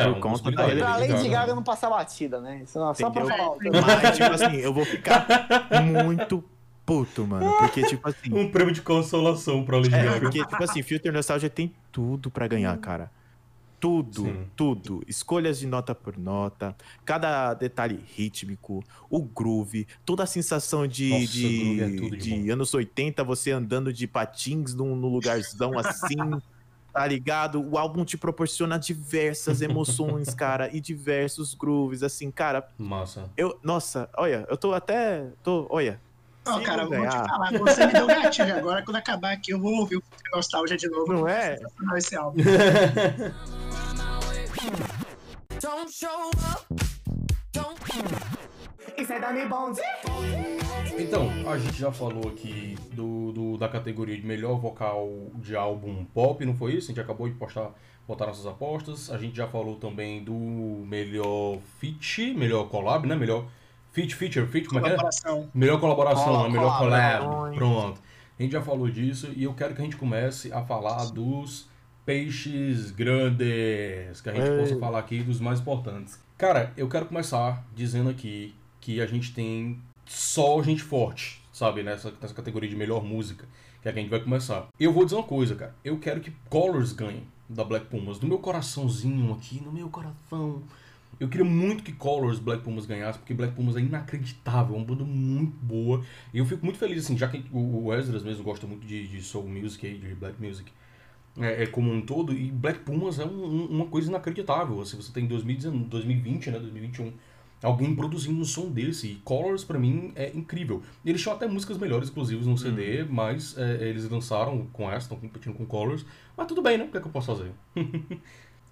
Speaker 1: É,
Speaker 4: por conta da-
Speaker 2: Pra Lady
Speaker 1: Gaga.
Speaker 2: Gaga não passar batida, né? Isso não, só pra falar.
Speaker 4: Mas, tipo assim, eu vou ficar muito puto, mano. Porque, tipo assim.
Speaker 1: Um prêmio de consolação pra Lady
Speaker 4: É,
Speaker 1: Gaga.
Speaker 4: porque, tipo assim, Future Nostalgia tem tudo pra ganhar, cara. Tudo,
Speaker 1: Sim.
Speaker 4: tudo. Escolhas de nota por nota, cada detalhe rítmico, o groove, toda a sensação de,
Speaker 1: Nossa,
Speaker 4: de,
Speaker 1: é tudo de
Speaker 4: anos 80, você andando de patins num, num lugarzão assim, tá ligado? O álbum te proporciona diversas emoções, cara, e diversos grooves, assim, cara.
Speaker 1: Massa.
Speaker 4: Eu, nossa, olha, eu tô até, tô, olha.
Speaker 3: Ó,
Speaker 4: se
Speaker 3: cara,
Speaker 4: eu
Speaker 3: vou te
Speaker 4: ganhar-
Speaker 3: falar, você me deu gatilho agora. Quando acabar aqui, eu vou ouvir o Nostalgia de novo.
Speaker 4: Não é?
Speaker 3: Esse álbum.
Speaker 5: Don't show up.
Speaker 1: Então, a gente já falou aqui do, do- da categoria de melhor vocal de álbum pop, não foi isso? A gente acabou de postar, botar nossas apostas. A gente já falou também do melhor feat, melhor collab, né? Melhor feat, feature, feat, como é que é? Melhor colaboração,
Speaker 2: Cola-
Speaker 1: né? melhor collab. Pronto. A gente já falou disso e eu quero que a gente comece a falar dos peixes grandes, que a gente possa falar aqui dos mais importantes. Cara, eu quero começar dizendo aqui que a gente tem só gente forte, sabe, nessa, nessa categoria de melhor música, que é que a gente vai começar. Eu vou dizer uma coisa, cara. Eu quero que Colors ganhe da Black Pumas. No meu coraçãozinho aqui, no meu coração. Eu queria muito que Colors Black Pumas ganhasse, porque Black Pumas é inacreditável, é uma banda muito boa. E eu fico muito feliz, assim, já que o Esdras mesmo gosta muito de, de soul music de black music, é, é como um todo, e Black Pumas é um- um- uma coisa inacreditável. Assim, você tem 2019, 2020, né, 2021, alguém produzindo um som desse. E Colors, pra mim, é incrível. Eles tinham até músicas melhores, inclusive, no CD, mas é, eles lançaram com essa, estão competindo com Colors. Mas tudo bem, né? O que é que eu posso fazer?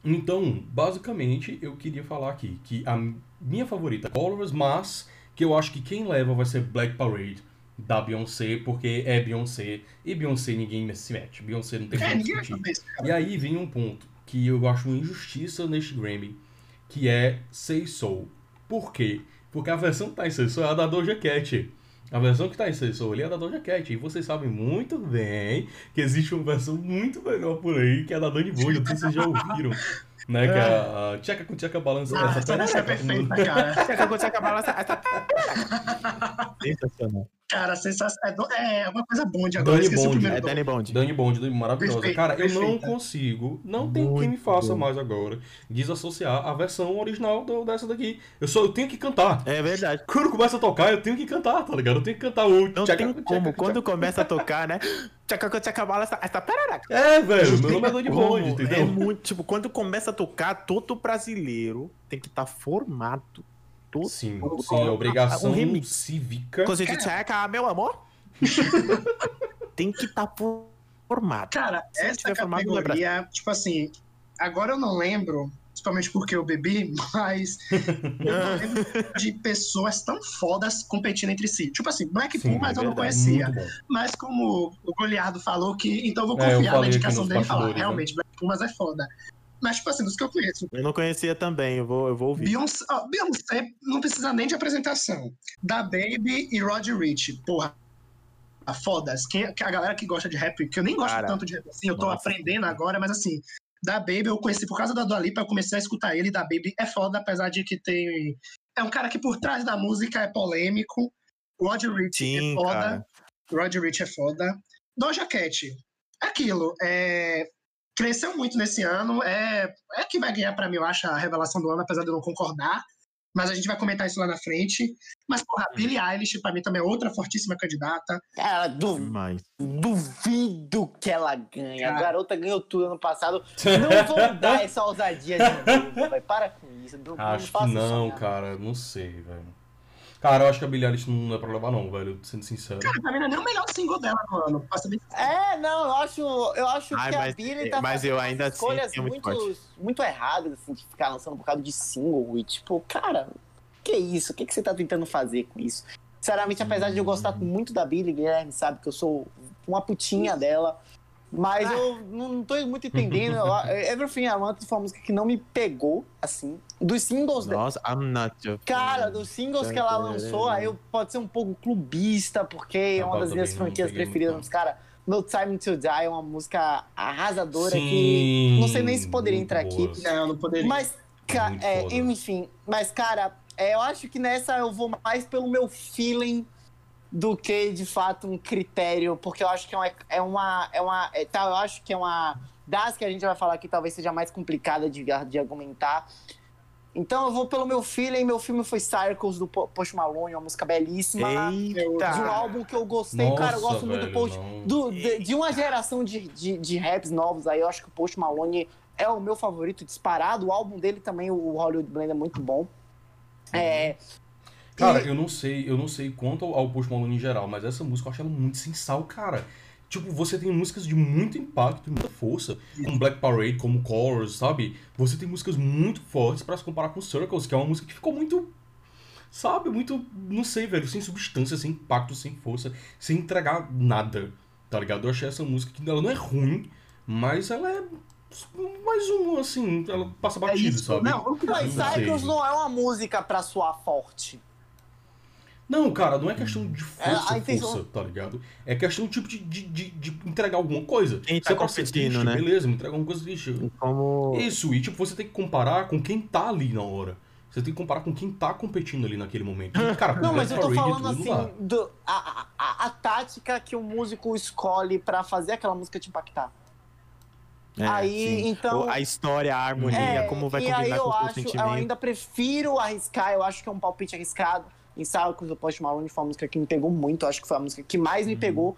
Speaker 1: Então, basicamente, eu queria falar aqui que a minha favorita é Colors, mas que eu acho que quem leva vai ser Black Parade da Beyoncé, porque é Beyoncé e Beyoncé ninguém se mete. Beyoncé não tem
Speaker 3: É,
Speaker 1: como
Speaker 3: ninguém vai
Speaker 1: discutir. E aí vem um ponto que eu acho uma injustiça neste Grammy, que é Say Soul. Por quê? Porque a versão que tá em Say Soul é a da Doja Cat. A versão que tá em Say Soul ali é a da Doja Cat. E vocês sabem muito bem que existe uma versão muito melhor por aí, que é a da Dani Boy. Não sei se vocês já ouviram. Né, que é a tcheca com tcheca balança.
Speaker 3: Ah,
Speaker 1: essa
Speaker 3: essa é perfeita, cara.
Speaker 4: Sensacional.
Speaker 3: Cara, sensação. É, é uma coisa bonde agora. O
Speaker 1: Bond.
Speaker 4: É. Danny Bond.
Speaker 1: Dani Bond, Dani maravilhosa.
Speaker 3: Perfeita,
Speaker 1: Cara, eu não
Speaker 3: perfeita.
Speaker 1: consigo, não tem quem me
Speaker 4: Muito
Speaker 1: faça
Speaker 4: bom.
Speaker 1: mais agora desassociar a versão original do- dessa daqui. Eu só eu tenho que cantar.
Speaker 4: É verdade.
Speaker 1: Quando começa a tocar, eu tenho que cantar, tá ligado? Eu tenho que cantar o
Speaker 4: Não
Speaker 1: tchaca,
Speaker 4: tem
Speaker 1: tchaca,
Speaker 4: como.
Speaker 1: tchaca.
Speaker 4: Quando começa a tocar, né? Tchaca, tchaca, bala, essa- essa pararaca.
Speaker 1: É, velho, meu nome é Dani? Bond,
Speaker 4: É
Speaker 1: entendeu?
Speaker 4: muito, tipo, quando começa a tocar, todo brasileiro tem que estar formado. Todo,
Speaker 1: Sim, sim, a obrigação
Speaker 4: um remix.
Speaker 1: cívica.
Speaker 4: Coisa de tcheca, meu amor. tem que estar formado.
Speaker 3: Cara,
Speaker 4: Se
Speaker 3: essa
Speaker 4: formado, é
Speaker 3: categoria, tipo assim, agora eu não lembro, principalmente porque eu bebi, mas eu não lembro de pessoas tão fodas competindo entre si. Tipo assim, Blackpool,
Speaker 1: Sim,
Speaker 3: mas
Speaker 1: é
Speaker 3: eu não
Speaker 1: verdade,
Speaker 3: conhecia. Mas como o Goliardo falou que, então eu vou
Speaker 1: É, eu
Speaker 3: confiar na
Speaker 1: falei aqui
Speaker 3: indicação dele e falar,
Speaker 1: né?
Speaker 3: realmente, Blackpool, mas é foda. Mas, tipo assim, dos que eu conheço,
Speaker 4: Eu não conhecia também, eu vou, eu vou ouvir.
Speaker 3: Beyoncé, ó, Beyoncé não precisa nem de apresentação. Da Baby e Rod Rich. Porra. A fodas. Quem, a galera que gosta de rap, que eu nem gosto
Speaker 4: Cara,
Speaker 3: tanto de rap assim, eu tô
Speaker 4: nossa.
Speaker 3: aprendendo agora, mas assim, da Baby eu conheci por causa da Dua Lipa, eu comecei a escutar ele, da Baby é foda, apesar de que tem... É um cara que por trás da música é polêmico. Rod Rich
Speaker 4: Sim,
Speaker 3: é foda.
Speaker 4: cara.
Speaker 3: Rod Rich é foda. Doja Cat. Aquilo, é... Cresceu muito nesse ano. É, é que vai ganhar pra mim, eu acho, a revelação do ano, apesar de eu não concordar. Mas a gente vai comentar isso lá na frente. Mas, porra,
Speaker 4: Uhum.
Speaker 3: Billie Eilish, pra mim, também é outra fortíssima candidata.
Speaker 2: Cara, du-
Speaker 4: Demais.
Speaker 2: duvido que ela ganhe. A
Speaker 3: Cara.
Speaker 2: garota ganhou tudo ano passado. Não vou dar essa ousadia de novo, vai. Para com isso. Não, não
Speaker 1: Acho que
Speaker 2: faça isso,
Speaker 1: não,
Speaker 2: cara.
Speaker 1: cara, não sei, velho. Cara, eu acho que a Billie Eilish não é pra levar não, velho, sendo sincero.
Speaker 3: Cara, pra mim não é nem o melhor single dela no ano. pra ser bem sincero.
Speaker 2: É, não, eu acho, eu acho
Speaker 4: Ai,
Speaker 2: que
Speaker 4: mas-
Speaker 2: a Billie tá
Speaker 4: mas eu
Speaker 2: fazendo
Speaker 4: ainda assim
Speaker 2: escolhas
Speaker 4: é muito
Speaker 2: muito, muito, erradas, assim, de ficar lançando um bocado de single. E, tipo, cara, que isso? O que, que você tá tentando fazer com isso? Sinceramente, apesar de eu gostar muito da Billie, Guilherme sabe que eu sou uma putinha dela. Mas eu não tô muito entendendo. Everything I Want foi uma música que não me pegou, assim. Dos singles.
Speaker 4: Nossa, I'm not your
Speaker 2: Cara, dos singles que ela lançou, aí eu pode ser um pouco clubista, porque é
Speaker 1: Ah,
Speaker 2: uma das minhas franquias preferidas. Mas, cara, No Time to Die é uma música arrasadora que
Speaker 1: Sim,
Speaker 2: não sei nem se poderia entrar aqui.
Speaker 1: boas.
Speaker 3: Não, não poderia.
Speaker 2: Mas, é, enfim, mas, cara, é, eu acho que nessa eu vou mais pelo meu feeling do que, de fato, um critério, porque eu acho que é uma. É uma, é uma é, tá, eu acho que é uma. Das que a gente vai falar aqui, talvez seja mais complicada de, de argumentar. Então eu vou pelo meu feeling. Meu filme foi Circles do Po- Post Malone, uma música belíssima. De um
Speaker 4: Eita!
Speaker 2: álbum que eu gostei, cara, eu
Speaker 1: Nossa,
Speaker 2: gosto muito do
Speaker 1: velho,
Speaker 2: Post. do- de, de uma geração de, de, de raps novos aí, eu acho que o Post Malone é o meu favorito disparado. O álbum dele também, o Hollywood Blend, é muito bom. É,
Speaker 1: Cara,
Speaker 2: e-
Speaker 1: eu não sei, eu não sei quanto ao Post Malone em geral, mas essa música eu acho ela muito sensal, cara. Tipo, você tem músicas de muito impacto e muita força, como Black Parade, como Chorus, sabe? Você tem músicas muito fortes pra se comparar com Circles, que é uma música que ficou muito, sabe, muito, não sei, velho, sem substância, sem impacto, sem força, sem entregar nada, tá ligado? Eu achei essa música que ela não é ruim, mas ela é mais uma, assim, ela passa
Speaker 3: é
Speaker 1: batido,
Speaker 3: isso.
Speaker 1: sabe?
Speaker 3: Não, o que
Speaker 2: mas. Cycles não é uma música pra soar forte.
Speaker 1: Não, cara, não é questão de força,
Speaker 2: É, intenção-
Speaker 1: força, tá ligado? É questão tipo de, de, de, de entregar alguma coisa.
Speaker 4: Quem tá
Speaker 1: é ser
Speaker 4: competindo,
Speaker 1: triste,
Speaker 4: né?
Speaker 1: Beleza, me entrega alguma coisa triste.
Speaker 4: Como.
Speaker 1: Isso, e tipo, você tem que comparar com quem tá ali na hora. Você tem que comparar com quem tá competindo ali naquele momento. E, cara,
Speaker 2: Não, mas eu tô falando assim, do, a, a, a, tática que o músico escolhe pra fazer aquela música te impactar.
Speaker 4: É,
Speaker 2: Aí,
Speaker 4: sim.
Speaker 2: então-
Speaker 4: A história, a harmonia,
Speaker 2: É,
Speaker 4: como vai combinar
Speaker 2: eu
Speaker 4: com o seu
Speaker 2: acho, eu
Speaker 4: sentimento.
Speaker 2: ainda prefiro arriscar, eu acho que é um palpite arriscado. Em Cycles do Post Malone foi uma música que me pegou muito, acho que foi a música que mais
Speaker 1: Uhum.
Speaker 2: me pegou.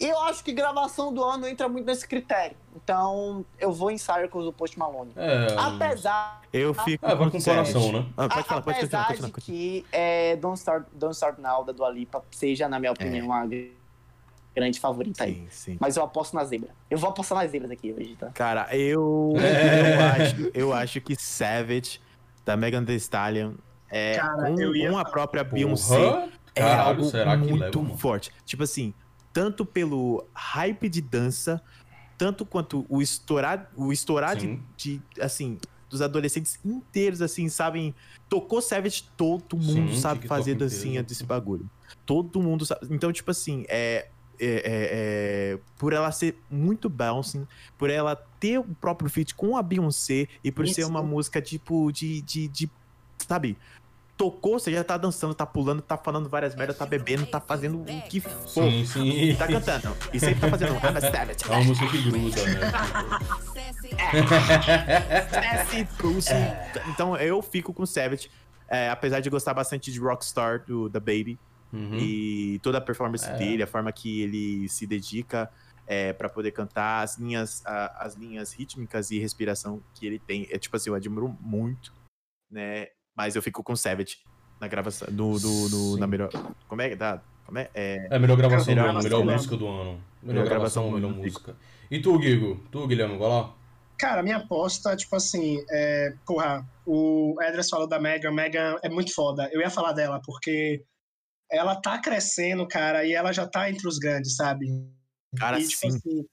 Speaker 2: E eu acho que gravação do ano entra muito nesse critério. Então, eu vou em Circles do Post Malone.
Speaker 1: É,
Speaker 2: Apesar,
Speaker 4: Eu fico
Speaker 1: é, vai
Speaker 4: com
Speaker 1: coração, né?
Speaker 4: Ah, pode falar, pode continuar,
Speaker 2: apesar
Speaker 4: continua,
Speaker 2: de que é, Don't, Start, Don't Start Now, da Dua Lipa, seja, na minha opinião, a grande favorita aí.
Speaker 4: Sim, sim.
Speaker 2: Mas eu aposto na zebra. Eu vou apostar nas zebras aqui hoje, tá?
Speaker 4: Cara, eu,
Speaker 1: É.
Speaker 4: eu, acho, eu acho que Savage, da Megan Thee Stallion, é
Speaker 3: Cara,
Speaker 4: com,
Speaker 3: eu ia
Speaker 4: com a própria Beyoncé, é
Speaker 1: caralho,
Speaker 4: algo
Speaker 1: será que
Speaker 4: muito
Speaker 1: leva,
Speaker 4: forte. Tipo assim, tanto pelo hype de dança, tanto quanto o estourar, o estourar de, de, assim, dos adolescentes inteiros, assim, sabem. Tocou Savage, todo mundo
Speaker 1: Sim,
Speaker 4: sabe fazer
Speaker 1: inteiro.
Speaker 4: dancinha desse bagulho. Todo mundo sabe. Então, tipo assim, é. é- é- é- por ela ser muito bouncing, por ela ter o próprio feat com a Beyoncé e por ser
Speaker 3: Isso.
Speaker 4: uma música tipo de, de, de sabe, tocou, você já tá dançando, tá pulando, tá falando várias merdas, tá bebendo, tá fazendo o que for.
Speaker 1: Sim, sim.
Speaker 4: Tá cantando. E sempre tá fazendo I'm a savage.
Speaker 1: É uma música que gruda, né?
Speaker 4: Sassy Pussy. Então eu fico com Savage. é, apesar de gostar bastante de Rockstar, do da Baby.
Speaker 1: Uhum.
Speaker 4: E toda a performance
Speaker 1: É.
Speaker 4: dele, a forma que ele se dedica é, para poder cantar, as linhas, a- as linhas rítmicas e respiração que ele tem. É tipo assim, eu admiro muito, né? Mas eu fico com Savage na gravação, do, do, do- na melhor. Como é que dá? Como é? é
Speaker 1: É a melhor gravação do
Speaker 4: Melhor
Speaker 1: ano, melhor
Speaker 4: gravação, né?
Speaker 1: música do ano. Melhor
Speaker 4: Melhor
Speaker 1: gravação,
Speaker 4: gravação do
Speaker 1: melhor música. E tu, Guigo? Tu, Guilherme, vai lá?
Speaker 3: Cara, minha aposta, tipo assim, é, porra, o Edras falou da Megan, Megan é muito foda. Eu ia falar dela, porque ela tá crescendo, cara, e ela já tá entre os grandes, sabe?
Speaker 4: cara,
Speaker 3: e, tipo
Speaker 4: sim.
Speaker 3: assim,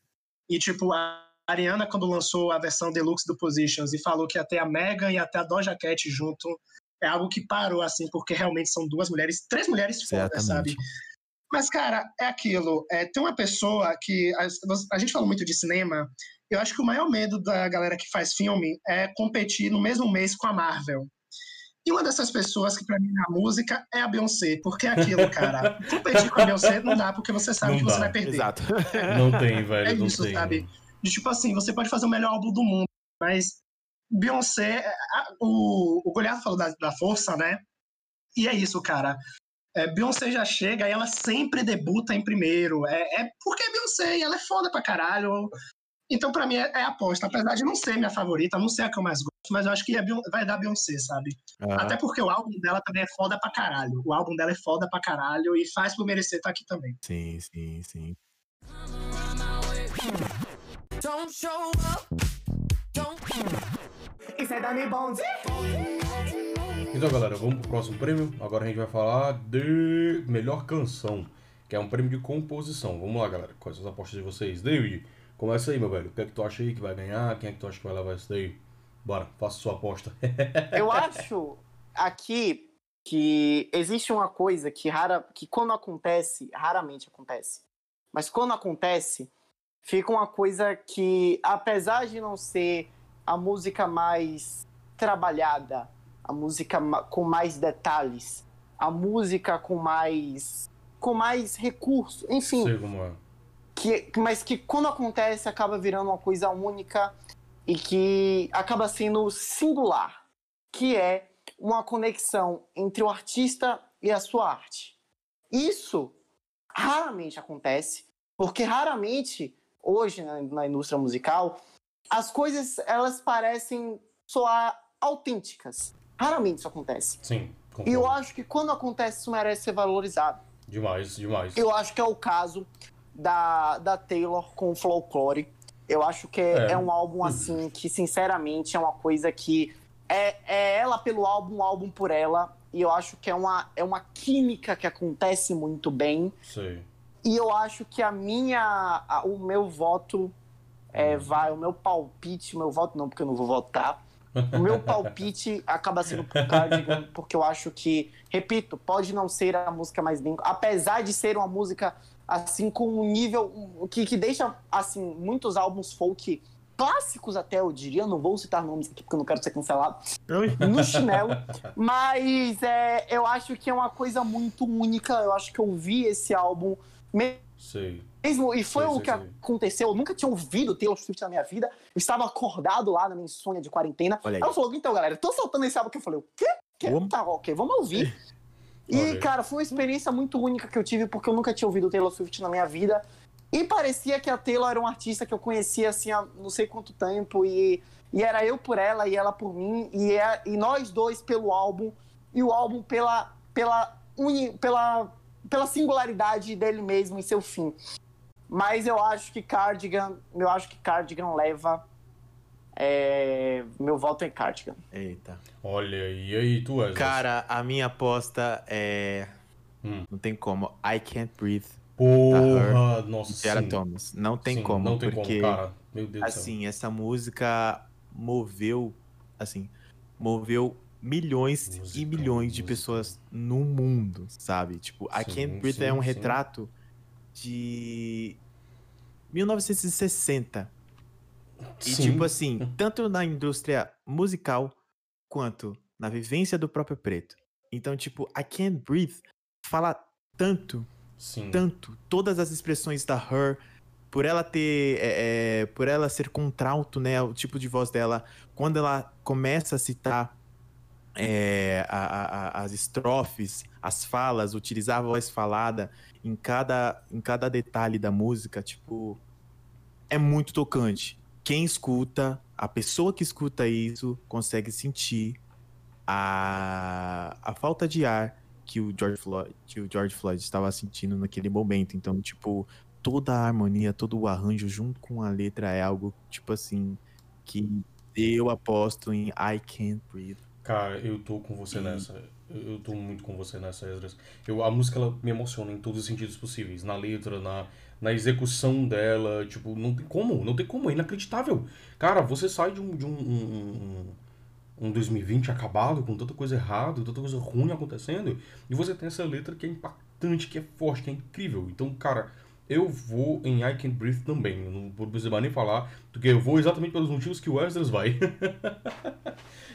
Speaker 3: e tipo, a Ariana, quando lançou a versão deluxe do Positions e falou que ter a Megan e até a Doja Cat junto, é algo que parou, assim, porque realmente são duas mulheres, três mulheres fodas, sabe? Mas, cara, é aquilo. É, tem uma pessoa que. A, a gente fala muito de cinema. Eu acho que o maior medo da galera que faz filme é competir no mesmo mês com a Marvel. E uma dessas pessoas que, pra mim, na música é a Beyoncé. Porque é aquilo, cara. competir com a Beyoncé não dá, porque você sabe
Speaker 1: Não
Speaker 3: que você
Speaker 1: dá.
Speaker 3: vai perder.
Speaker 4: Exato.
Speaker 1: Não tem, velho,
Speaker 3: É
Speaker 1: não
Speaker 3: isso,
Speaker 1: tem.
Speaker 3: sabe? De tipo assim, você pode fazer o melhor álbum do mundo, mas Beyoncé, a- o, o Goliath falou da, da força, né? E é isso, cara. É, Beyoncé já chega e ela sempre debuta em primeiro. É, é porque é Beyoncé e ela é foda pra caralho. Então, pra mim, é, é aposta. Apesar de não ser minha favorita, não ser a que eu mais gosto, mas eu acho que é vai dar Beyoncé, sabe?
Speaker 4: Ah,
Speaker 3: Até porque o álbum dela também é foda pra caralho. O álbum dela é foda pra caralho e faz por merecer estar aqui também.
Speaker 4: sim, sim, sim.
Speaker 5: Don't show up. Don't
Speaker 2: Isso é Dani Bond.
Speaker 1: Então, galera, vamos pro próximo prêmio. Agora a gente vai falar de melhor canção, que é um prêmio de composição. Vamos lá, galera. Quais são as apostas de vocês? David, começa aí, meu velho. O que é que tu acha aí que vai ganhar? Quem é que tu acha que vai levar isso daí? Bora, faça sua aposta.
Speaker 2: Eu acho aqui que existe uma coisa que rara, que quando acontece, raramente acontece. Mas quando acontece, fica uma coisa que, apesar de não ser a música mais trabalhada, a música com mais detalhes, a música com mais com mais recursos, enfim,
Speaker 1: Sei como é.
Speaker 2: que, mas que quando acontece acaba virando uma coisa única e que acaba sendo singular, que é uma conexão entre o artista e a sua arte. Isso raramente acontece, porque raramente hoje na, na indústria musical as coisas elas parecem soar autênticas. Raramente isso acontece.
Speaker 1: Sim,
Speaker 2: E eu acho que quando acontece isso merece ser valorizado.
Speaker 1: Demais, demais.
Speaker 2: Eu acho que é o caso da, da Taylor com o Folklore. Eu acho que é,
Speaker 1: É.
Speaker 2: é um álbum assim que, sinceramente, é uma coisa que é, é ela pelo álbum, um álbum por ela. E eu acho que é uma, é uma química que acontece muito bem.
Speaker 1: Sei.
Speaker 2: E eu acho que a minha. a- o meu voto é, vai, o meu palpite, o meu voto não, porque eu não vou votar. O meu palpite acaba sendo pro Cardigan, porque eu acho que, repito, pode não ser a música mais bem. Apesar de ser uma música, assim, com um nível que, que deixa, assim, muitos álbuns folk clássicos até, eu diria. Não vou citar nomes aqui porque eu não quero ser cancelado no chinelo. Mas é, eu acho que é uma coisa muito única. Eu acho que eu vi esse álbum
Speaker 1: Sei.
Speaker 2: mesmo. E foi
Speaker 1: Sei,
Speaker 2: o
Speaker 1: sei,
Speaker 2: que
Speaker 1: sei.
Speaker 2: aconteceu. Eu nunca tinha ouvido Taylor Swift na minha vida. Eu estava acordado lá na minha insônia de quarentena.
Speaker 4: Olha aí.
Speaker 2: Ela falou: então, galera, tô soltando esse álbum que eu falei: o quê? Que? Tá, ok, vamos ouvir. E, cara, foi uma experiência muito única que eu tive, porque eu nunca tinha ouvido Taylor Swift na minha vida. E parecia que a Taylor era uma artista que eu conhecia assim há não sei quanto tempo. E, e era eu por ela e ela por mim. E, é, e nós dois pelo álbum. E o álbum pela, pela, uni, pela, pela singularidade dele mesmo em seu fim. Mas eu acho que Cardigan, eu acho que Cardigan leva. é, meu voto é Cardigan.
Speaker 4: Eita.
Speaker 1: Olha e aí, tu, Wesley?
Speaker 4: Cara, a minha aposta é.
Speaker 1: Hum.
Speaker 4: Não tem como. I Can't Breathe.
Speaker 1: Porra, nossa,
Speaker 4: Sarah. Thomas. Não tem
Speaker 1: Sim,
Speaker 4: como.
Speaker 1: Não tem
Speaker 4: porque,
Speaker 1: como, cara. Meu Deus do céu.
Speaker 4: assim, essa música moveu. Assim, moveu milhões
Speaker 1: Música,
Speaker 4: e milhões de pessoas no mundo, sabe? Tipo, I
Speaker 1: Sim,
Speaker 4: Can't Breathe
Speaker 1: sim,
Speaker 4: é um
Speaker 1: sim.
Speaker 4: retrato de 1960. E tipo assim, tanto na indústria musical quanto na vivência do próprio preto. Então, tipo, I Can't Breathe fala tanto, tanto, todas as expressões da Her, por ela ter, é, é, por ela ser contralto, né, o tipo de voz dela, quando ela começa a citar é, a- a- as estrofes, as falas, utilizar a voz falada em cada, em cada detalhe da música, tipo, é muito tocante. Quem escuta, a pessoa que escuta isso, consegue sentir a, a falta de ar que o George Floyd, que o George Floyd estava sentindo naquele momento. Então, tipo, toda a harmonia, todo o arranjo junto com a letra é algo, tipo assim, que eu aposto em I Can't Breathe.
Speaker 1: Cara, eu tô com você
Speaker 4: E-
Speaker 1: nessa. Eu tô muito com você nessa, Esdras. Eu, a música, ela me emociona em todos os sentidos possíveis. Na letra, na, na execução dela. Tipo, não tem como. Não tem como. É inacreditável. Cara, você sai de um, de um, um, um, um 2020 acabado, com tanta coisa errada, tanta coisa ruim acontecendo. E você tem essa letra que é impactante, que é forte, que é incrível. Então, cara... Eu vou em I Can't Breathe também. Eu não vou precisar nem falar, porque eu vou exatamente pelos motivos que o Esdras vai.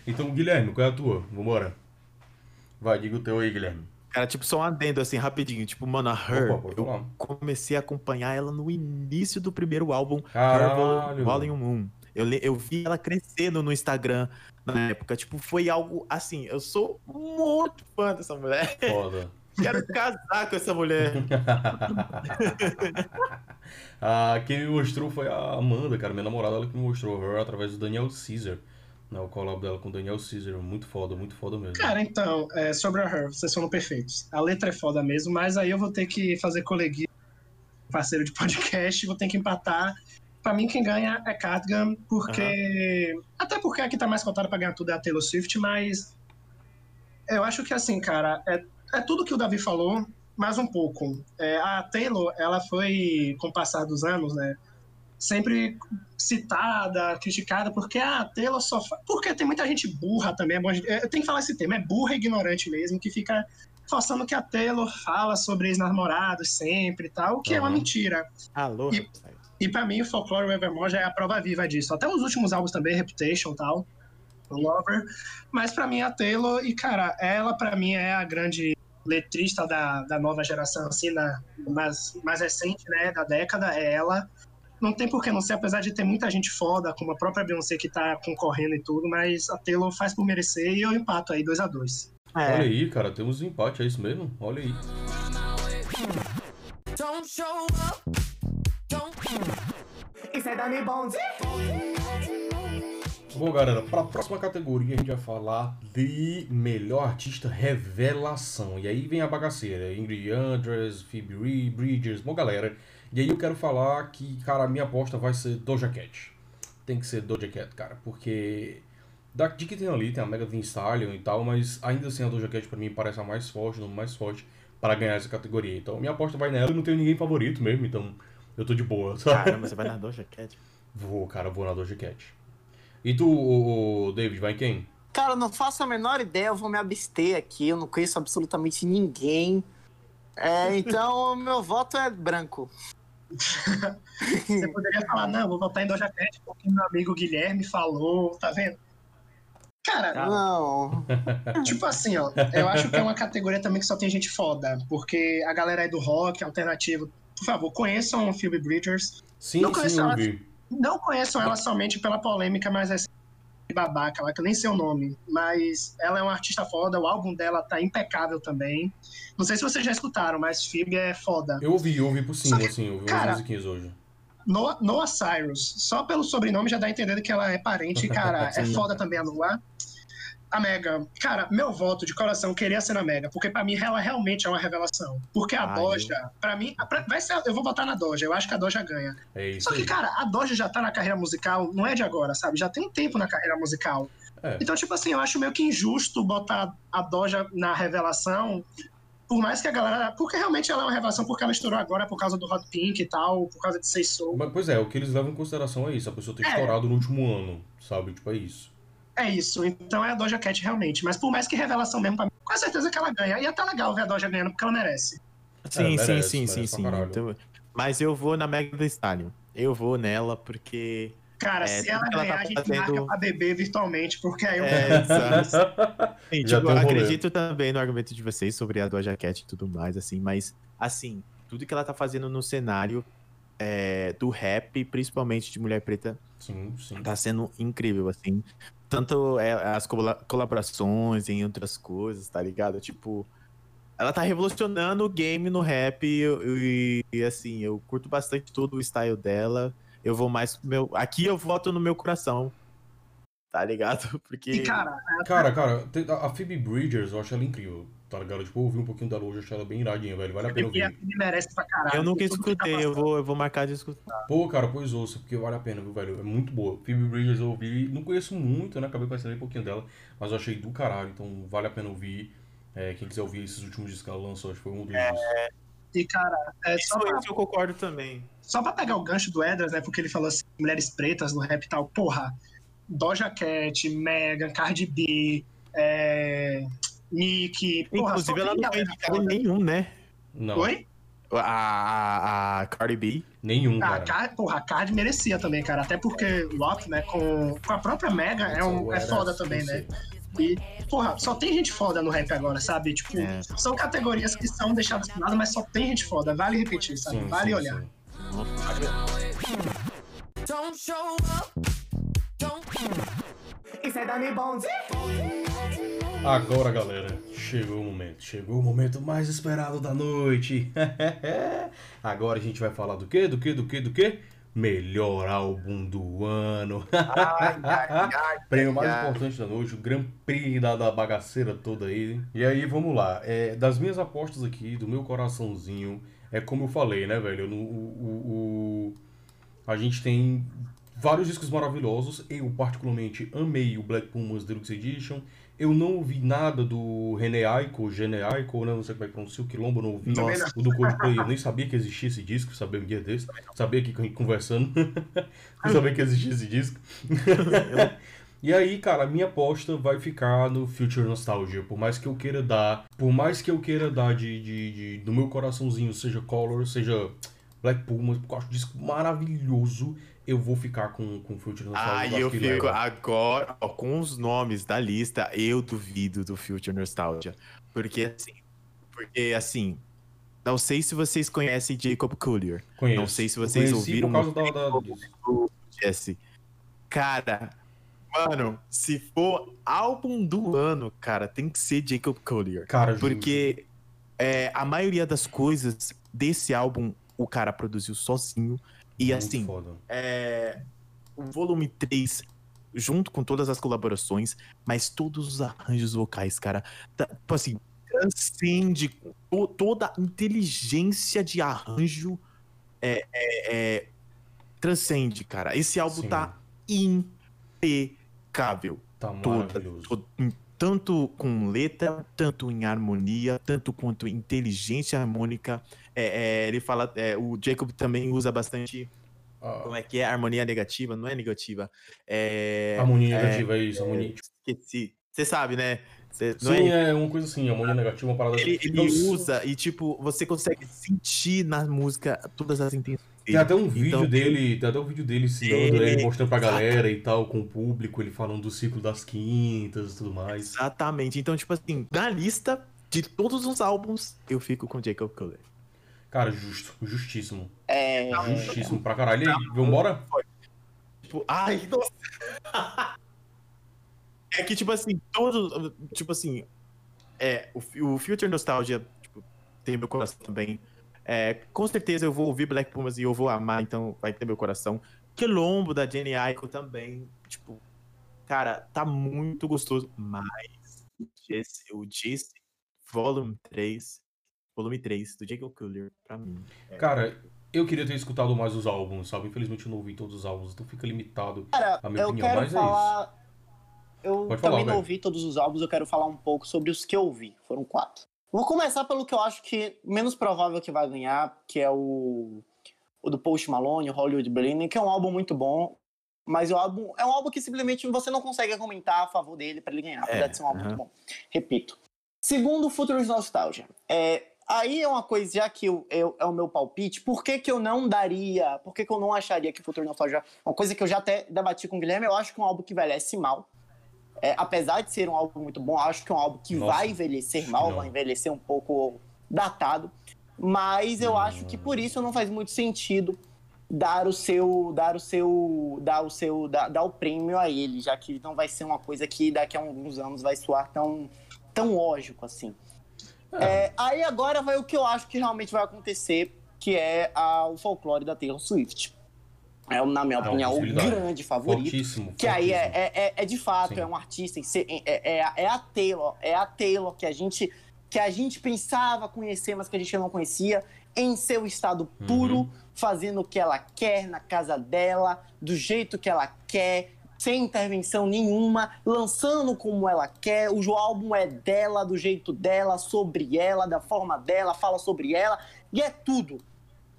Speaker 1: então, Guilherme, qual é a tua? Vambora. Vai, diga o teu aí, Guilherme.
Speaker 4: Cara, tipo, só um adendo assim, rapidinho. Tipo, mano, a Her,
Speaker 1: Opa,
Speaker 4: eu comecei a acompanhar ela no início do primeiro álbum, Her. Volume 1. Eu, eu vi ela crescendo no Instagram na época. Tipo, foi algo assim. Eu sou muito fã dessa mulher.
Speaker 1: Foda.
Speaker 4: Quero casar com essa mulher.
Speaker 1: ah, quem me mostrou foi a Amanda, cara, minha namorada, ela que me mostrou Her através do Daniel Caesar. Né, o collab dela com o Daniel Caesar. Muito foda, muito foda mesmo.
Speaker 3: Cara, então, é, sobre a Her, vocês foram perfeitos. A letra é foda mesmo, mas aí eu vou ter que fazer coleguinha, parceiro de podcast, vou ter que empatar. Pra mim, quem ganha é Cardigan, porque. Até porque a que tá mais cotada pra ganhar tudo é a Taylor Swift, mas. Eu acho que assim, cara, é, é tudo que o Davi falou, mais um pouco. É, a Taylor, ela foi, com o passar dos anos, né? Sempre citada, criticada, porque ah, a Taylor só faz. Porque tem muita gente burra também. É é, Eu tenho que falar esse termo, é burra e ignorante mesmo, que fica forçando que a Taylor fala sobre ex-namorados sempre e tal, o que é uma mentira.
Speaker 4: Alô,
Speaker 3: E-. E pra mim, o Folklore Evermore já é a prova viva disso. Até os últimos álbuns também, Reputation e tal, Lover. Mas pra mim, a Taylor, e cara, ela pra mim é a grande letrista da, da nova geração, assim, na, mais, mais recente, né, da década, é ela. Não tem por que não ser, apesar de ter muita gente foda, como a própria Beyoncé que tá concorrendo e tudo, mas a Taylor faz por merecer e eu empato aí 2 a 2
Speaker 1: Olha
Speaker 2: É,
Speaker 1: aí, cara, temos um empate, é isso mesmo? Olha aí.
Speaker 5: Don't show up. Don't.
Speaker 2: Isso é Dani Bond.
Speaker 1: Bom, galera, para a próxima categoria a gente vai falar de melhor artista revelação. E aí vem a bagaceira, Ingrid Andress, Phoebe Ree, Bridgers, bom, galera. E aí eu quero falar que, cara, a minha aposta vai ser Doja Cat. Tem que ser Doja Cat, cara, porque da de que tem ali, tem a Megan Thee Stallion e tal, mas ainda assim a Doja Cat pra mim parece a mais forte, o nome mais forte para ganhar essa categoria. Então minha aposta vai nela e não tenho ninguém favorito mesmo, então eu tô de boa, sabe?
Speaker 4: Caramba, você vai na Doja Cat?
Speaker 1: Vou, cara, vou na Doja Cat. E tu, o, David, vai em quem?
Speaker 2: Cara, eu não faço a menor ideia, eu vou me abster aqui, eu não conheço absolutamente ninguém. É, então, meu voto é branco.
Speaker 3: Você poderia falar, não, vou votar em Doja Cat porque meu amigo Guilherme falou, tá vendo? Cara,
Speaker 4: Tá.
Speaker 2: Não.
Speaker 3: Tipo assim, ó, eu acho que é uma categoria também que só tem gente foda, porque a galera é do rock, alternativo. Por favor, conheçam o Phoebe Bridgers.
Speaker 1: Sim,
Speaker 3: Não
Speaker 1: sim,
Speaker 3: ela.
Speaker 1: vi.
Speaker 3: Não conheçam ela somente pela polêmica, mas é babaca lá, que eu nem sei o nome. Mas ela é uma artista foda, o álbum dela tá impecável também. Não sei se vocês já escutaram, mas Phoebe é foda.
Speaker 1: Eu ouvi, eu ouvi por cima,
Speaker 3: que,
Speaker 1: assim, eu ouvi
Speaker 3: cara,
Speaker 1: umas musiquinhas hoje.
Speaker 3: Noah, Noah Cyrus, só pelo sobrenome já dá a entender que ela é parente, cara, é foda também a Noah. A Mega. Cara, meu voto de coração queria ser na Mega, porque pra mim ela realmente é uma revelação. Porque a
Speaker 4: Ah,
Speaker 3: Doja, pra mim, pra- vai ser, eu vou votar na Doja, eu acho que a Doja ganha.
Speaker 1: É isso
Speaker 3: Só que,
Speaker 1: aí.
Speaker 3: cara, a Doja já tá na carreira musical, não é de agora, sabe? Já tem tempo na carreira musical.
Speaker 1: É.
Speaker 3: Então, tipo assim, eu acho meio que injusto botar a Doja na revelação, por mais que a galera. Porque realmente ela é uma revelação, porque ela estourou agora por causa do Hot Pink e tal, por causa de Sei Soul.
Speaker 1: Mas, Pois é, o que eles levam em consideração é isso, a pessoa ter
Speaker 3: É.
Speaker 1: estourado no último ano, sabe? Tipo, é isso.
Speaker 3: É isso, então é a Doja Cat realmente. Mas por mais que revelação mesmo, pra mim, com certeza que ela ganha. E é até legal ver a Doja ganhando, porque ela merece.
Speaker 4: Sim,
Speaker 1: É,
Speaker 4: sim,
Speaker 1: merece,
Speaker 4: sim,
Speaker 1: merece
Speaker 4: sim, sim. Então, mas eu vou na Mega Thee Stallion. Eu vou nela porque.
Speaker 3: Cara,
Speaker 4: É,
Speaker 3: se ela
Speaker 4: que ela
Speaker 3: ganhar,
Speaker 4: tá
Speaker 3: a gente
Speaker 4: fazendo-
Speaker 3: marca pra beber virtualmente, porque aí eu.
Speaker 4: É, tipo,
Speaker 1: um rolê.
Speaker 4: acredito também no argumento de vocês sobre a Doja Cat e tudo mais, assim, mas, assim, tudo que ela tá fazendo no cenário é, do rap, principalmente de mulher preta,
Speaker 1: Sim, sim.
Speaker 4: tá sendo incrível, assim. Tanto é, as cola- colaborações em outras coisas, tá ligado? Tipo, ela tá revolucionando o game no rap e, e- e, assim, eu curto bastante todo o style dela. Eu vou mais pro meu. Aqui eu voto no meu coração. Tá ligado? Porque.
Speaker 3: E, cara,
Speaker 1: Cara, cara, a Phoebe Bridgers, eu acho ela incrível, tá ligado? Tipo, eu ouvi um pouquinho hoje, eu achei ela bem iradinha, velho. Vale a pena ouvir.
Speaker 3: Merece pra caralho.
Speaker 4: eu nunca
Speaker 3: que tá
Speaker 4: escutei, eu vou, eu vou marcar de escutar.
Speaker 1: Pô, cara, pois ouça, porque vale a pena, viu, velho? É muito boa. Phoebe Bridgers eu ouvi, não conheço muito, né? Acabei conhecendo um pouquinho dela, mas eu achei do caralho, então vale a pena ouvir. É, quem quiser ouvir esses últimos discos que ela lançou, acho que foi um dos discos.
Speaker 3: E, cara, é,
Speaker 4: Isso,
Speaker 3: só, pra,
Speaker 4: isso eu concordo também.
Speaker 3: só pra pegar o gancho do Edras, né? Porque ele falou assim, mulheres pretas no rap e tal. Porra, Doja Cat, Megan, Cardi B, é, Nick. Porra,
Speaker 4: Inclusive, ela
Speaker 3: tem
Speaker 4: não foi
Speaker 3: galera
Speaker 4: indicada em nenhum, né?
Speaker 1: Não,
Speaker 3: Oi?
Speaker 4: A, a, a Cardi B.
Speaker 1: nenhum,
Speaker 3: Ah, a
Speaker 1: cara.
Speaker 3: Card, porra, a Card merecia também, cara. Até porque o Loki, né, com, com a própria Mega é, um, é foda também, né? E, porra, só tem gente foda no rap agora, sabe? Tipo,
Speaker 4: É.
Speaker 3: são categorias que são deixadas de lado, mas só tem gente foda. Vale repetir, sabe?
Speaker 1: Sim,
Speaker 3: vale
Speaker 1: sim,
Speaker 3: olhar.
Speaker 1: sim.
Speaker 5: Don't show up. Don't.
Speaker 1: Agora, galera, chegou o momento. Chegou o momento mais esperado da noite. Agora a gente vai falar do quê? Do quê? Do quê? Do quê? Melhor álbum do ano. Prêmio mais
Speaker 4: ai.
Speaker 1: importante da noite, o Grand Prix da, da bagaceira toda aí. E aí, vamos lá. É, das minhas apostas aqui, do meu coraçãozinho, é como eu falei, né, velho? No, o, o- o- a gente tem vários discos maravilhosos. Eu, particularmente, amei o Black Pumas Deluxe Edition. Eu não ouvi nada do René Aiko, Gene Aiko, né? Não sei como é que pronuncia o Quilombo, não ouvi.
Speaker 3: Nossa.
Speaker 1: O do Coldplay, eu nem sabia que existia esse disco, sabia um dia desse. Sabia aqui conversando. não sabia que existia esse disco. E aí, cara, a minha aposta vai ficar no Future Nostalgia. Por mais que eu queira dar, por mais que eu queira dar de, de, de- do meu coraçãozinho, seja Color, seja Black Pumas, porque eu acho o disco maravilhoso, eu vou ficar com, com Future Nostalgia. Acho
Speaker 4: eu
Speaker 1: que
Speaker 4: fico. Agora, ó, com os nomes da lista, eu duvido do Future Nostalgia. Porque assim. Porque assim. Não sei se vocês conhecem Jacob Collier.
Speaker 1: Conheço.
Speaker 4: não sei se
Speaker 1: Eu
Speaker 4: vocês ouviram
Speaker 1: por causa da, da, disso.
Speaker 4: Jesse. Cara, mano, se for álbum do ano, cara, tem que ser Jacob Collier.
Speaker 1: Cara.
Speaker 4: Porque é, a maioria das coisas desse álbum o cara produziu sozinho. E
Speaker 1: Muito
Speaker 4: assim, é, o volume 3, junto com todas as colaborações, mas todos os arranjos vocais, cara, tá, tipo assim, transcende to- toda a inteligência de arranjo. É, é, é, transcende, cara. Esse álbum
Speaker 1: Sim.
Speaker 4: tá impecável.
Speaker 1: Tá
Speaker 4: toda,
Speaker 1: maravilhoso.
Speaker 4: to- em- tanto com letra, tanto em harmonia, tanto quanto inteligência harmônica. É, é, ele fala, é, o Jacob também usa bastante,
Speaker 1: Ah,
Speaker 4: como é que é? Harmonia negativa? Não é negativa. É,
Speaker 1: harmonia
Speaker 4: é,
Speaker 1: negativa é isso, harmonia.
Speaker 4: esqueci. Você sabe, né? Cê- não
Speaker 1: Sim,
Speaker 4: é-
Speaker 1: é uma coisa assim, harmonia negativa, uma parada
Speaker 4: Ele,
Speaker 1: assim.
Speaker 4: ele usa e, tipo, você consegue sentir na música todas as intenções.
Speaker 1: Tem até um vídeo
Speaker 4: Então,
Speaker 1: dele, tem até um vídeo dele
Speaker 4: É,
Speaker 1: ele mostrando pra galera e tal, com o público, ele falando do ciclo das quintas e tudo mais.
Speaker 4: Exatamente. Então, tipo assim, na lista de todos os álbuns, eu fico com Jacob Collier.
Speaker 1: Cara, justo, justíssimo.
Speaker 2: É,
Speaker 1: Justíssimo pra caralho. E aí, vambora?
Speaker 4: Tipo, ai, nossa. É que, tipo assim, todos. Tipo assim. É, o, o Future Nostalgia, tipo, tem meu coração também. É, com certeza eu vou ouvir Black Pumas e eu vou amar, então vai ter meu coração. Quilombo da Jenny Aiko também, tipo. Cara, tá muito gostoso, mas esse- o Jesse Volume 3, volume 3 do Jacob Collier, pra mim.
Speaker 1: Cara, eu queria ter escutado mais os álbuns, sabe? Infelizmente eu não ouvi todos os álbuns, então fica limitado
Speaker 2: Cara,
Speaker 1: a minha
Speaker 2: eu
Speaker 1: opinião,
Speaker 2: quero
Speaker 1: mas
Speaker 2: falar. Eu
Speaker 1: Pode falar,
Speaker 2: também não
Speaker 1: velho.
Speaker 2: ouvi todos os álbuns, eu quero falar um pouco sobre os que eu ouvi. Foram quatro. Vou começar pelo que eu acho que menos provável que vai ganhar, que é o, o do Post Malone, o Hollywood Blinding, que é um álbum muito bom. Mas o álbum é um álbum que simplesmente você não consegue argumentar a favor dele pra ele ganhar, apesar
Speaker 4: É,
Speaker 2: de ser um álbum muito bom. Repito. Segundo, Futuros Nostalgia. É, aí é uma coisa, já que eu, eu- é o meu palpite, por que, que eu não daria, por que, que eu não acharia que Futuro Nostalgia. Uma coisa que eu já até debati com o Guilherme, eu acho que é um álbum que envelhece mal. É, apesar de ser um álbum muito bom, acho que é um álbum que
Speaker 1: Nossa,
Speaker 2: vai envelhecer mal,
Speaker 1: não.
Speaker 2: vai envelhecer um pouco datado. Mas eu acho que por isso não faz muito sentido dar o seu dar o seu dar o seu dar, dar o prêmio a ele, já que não vai ser uma coisa que daqui a alguns anos vai soar tão tão lógico assim. É, aí agora vai o que eu acho que realmente vai acontecer, que é a- o folclore da Taylor Swift. É, na minha
Speaker 1: É
Speaker 2: opinião, o grande favorito.
Speaker 1: fortíssimo.
Speaker 2: Que aí é,
Speaker 1: fortíssimo.
Speaker 2: é, é- é de fato,
Speaker 1: Sim.
Speaker 2: é um artista, é, é, é a Taylor, é a Taylor que a gente que a gente pensava conhecer, mas que a gente não conhecia, em seu estado puro,
Speaker 1: Uhum.
Speaker 2: fazendo o que ela quer na casa dela, do jeito que ela quer, sem intervenção nenhuma, lançando como ela quer. O álbum é dela, do jeito dela, sobre ela, da forma dela, fala sobre ela, e é tudo.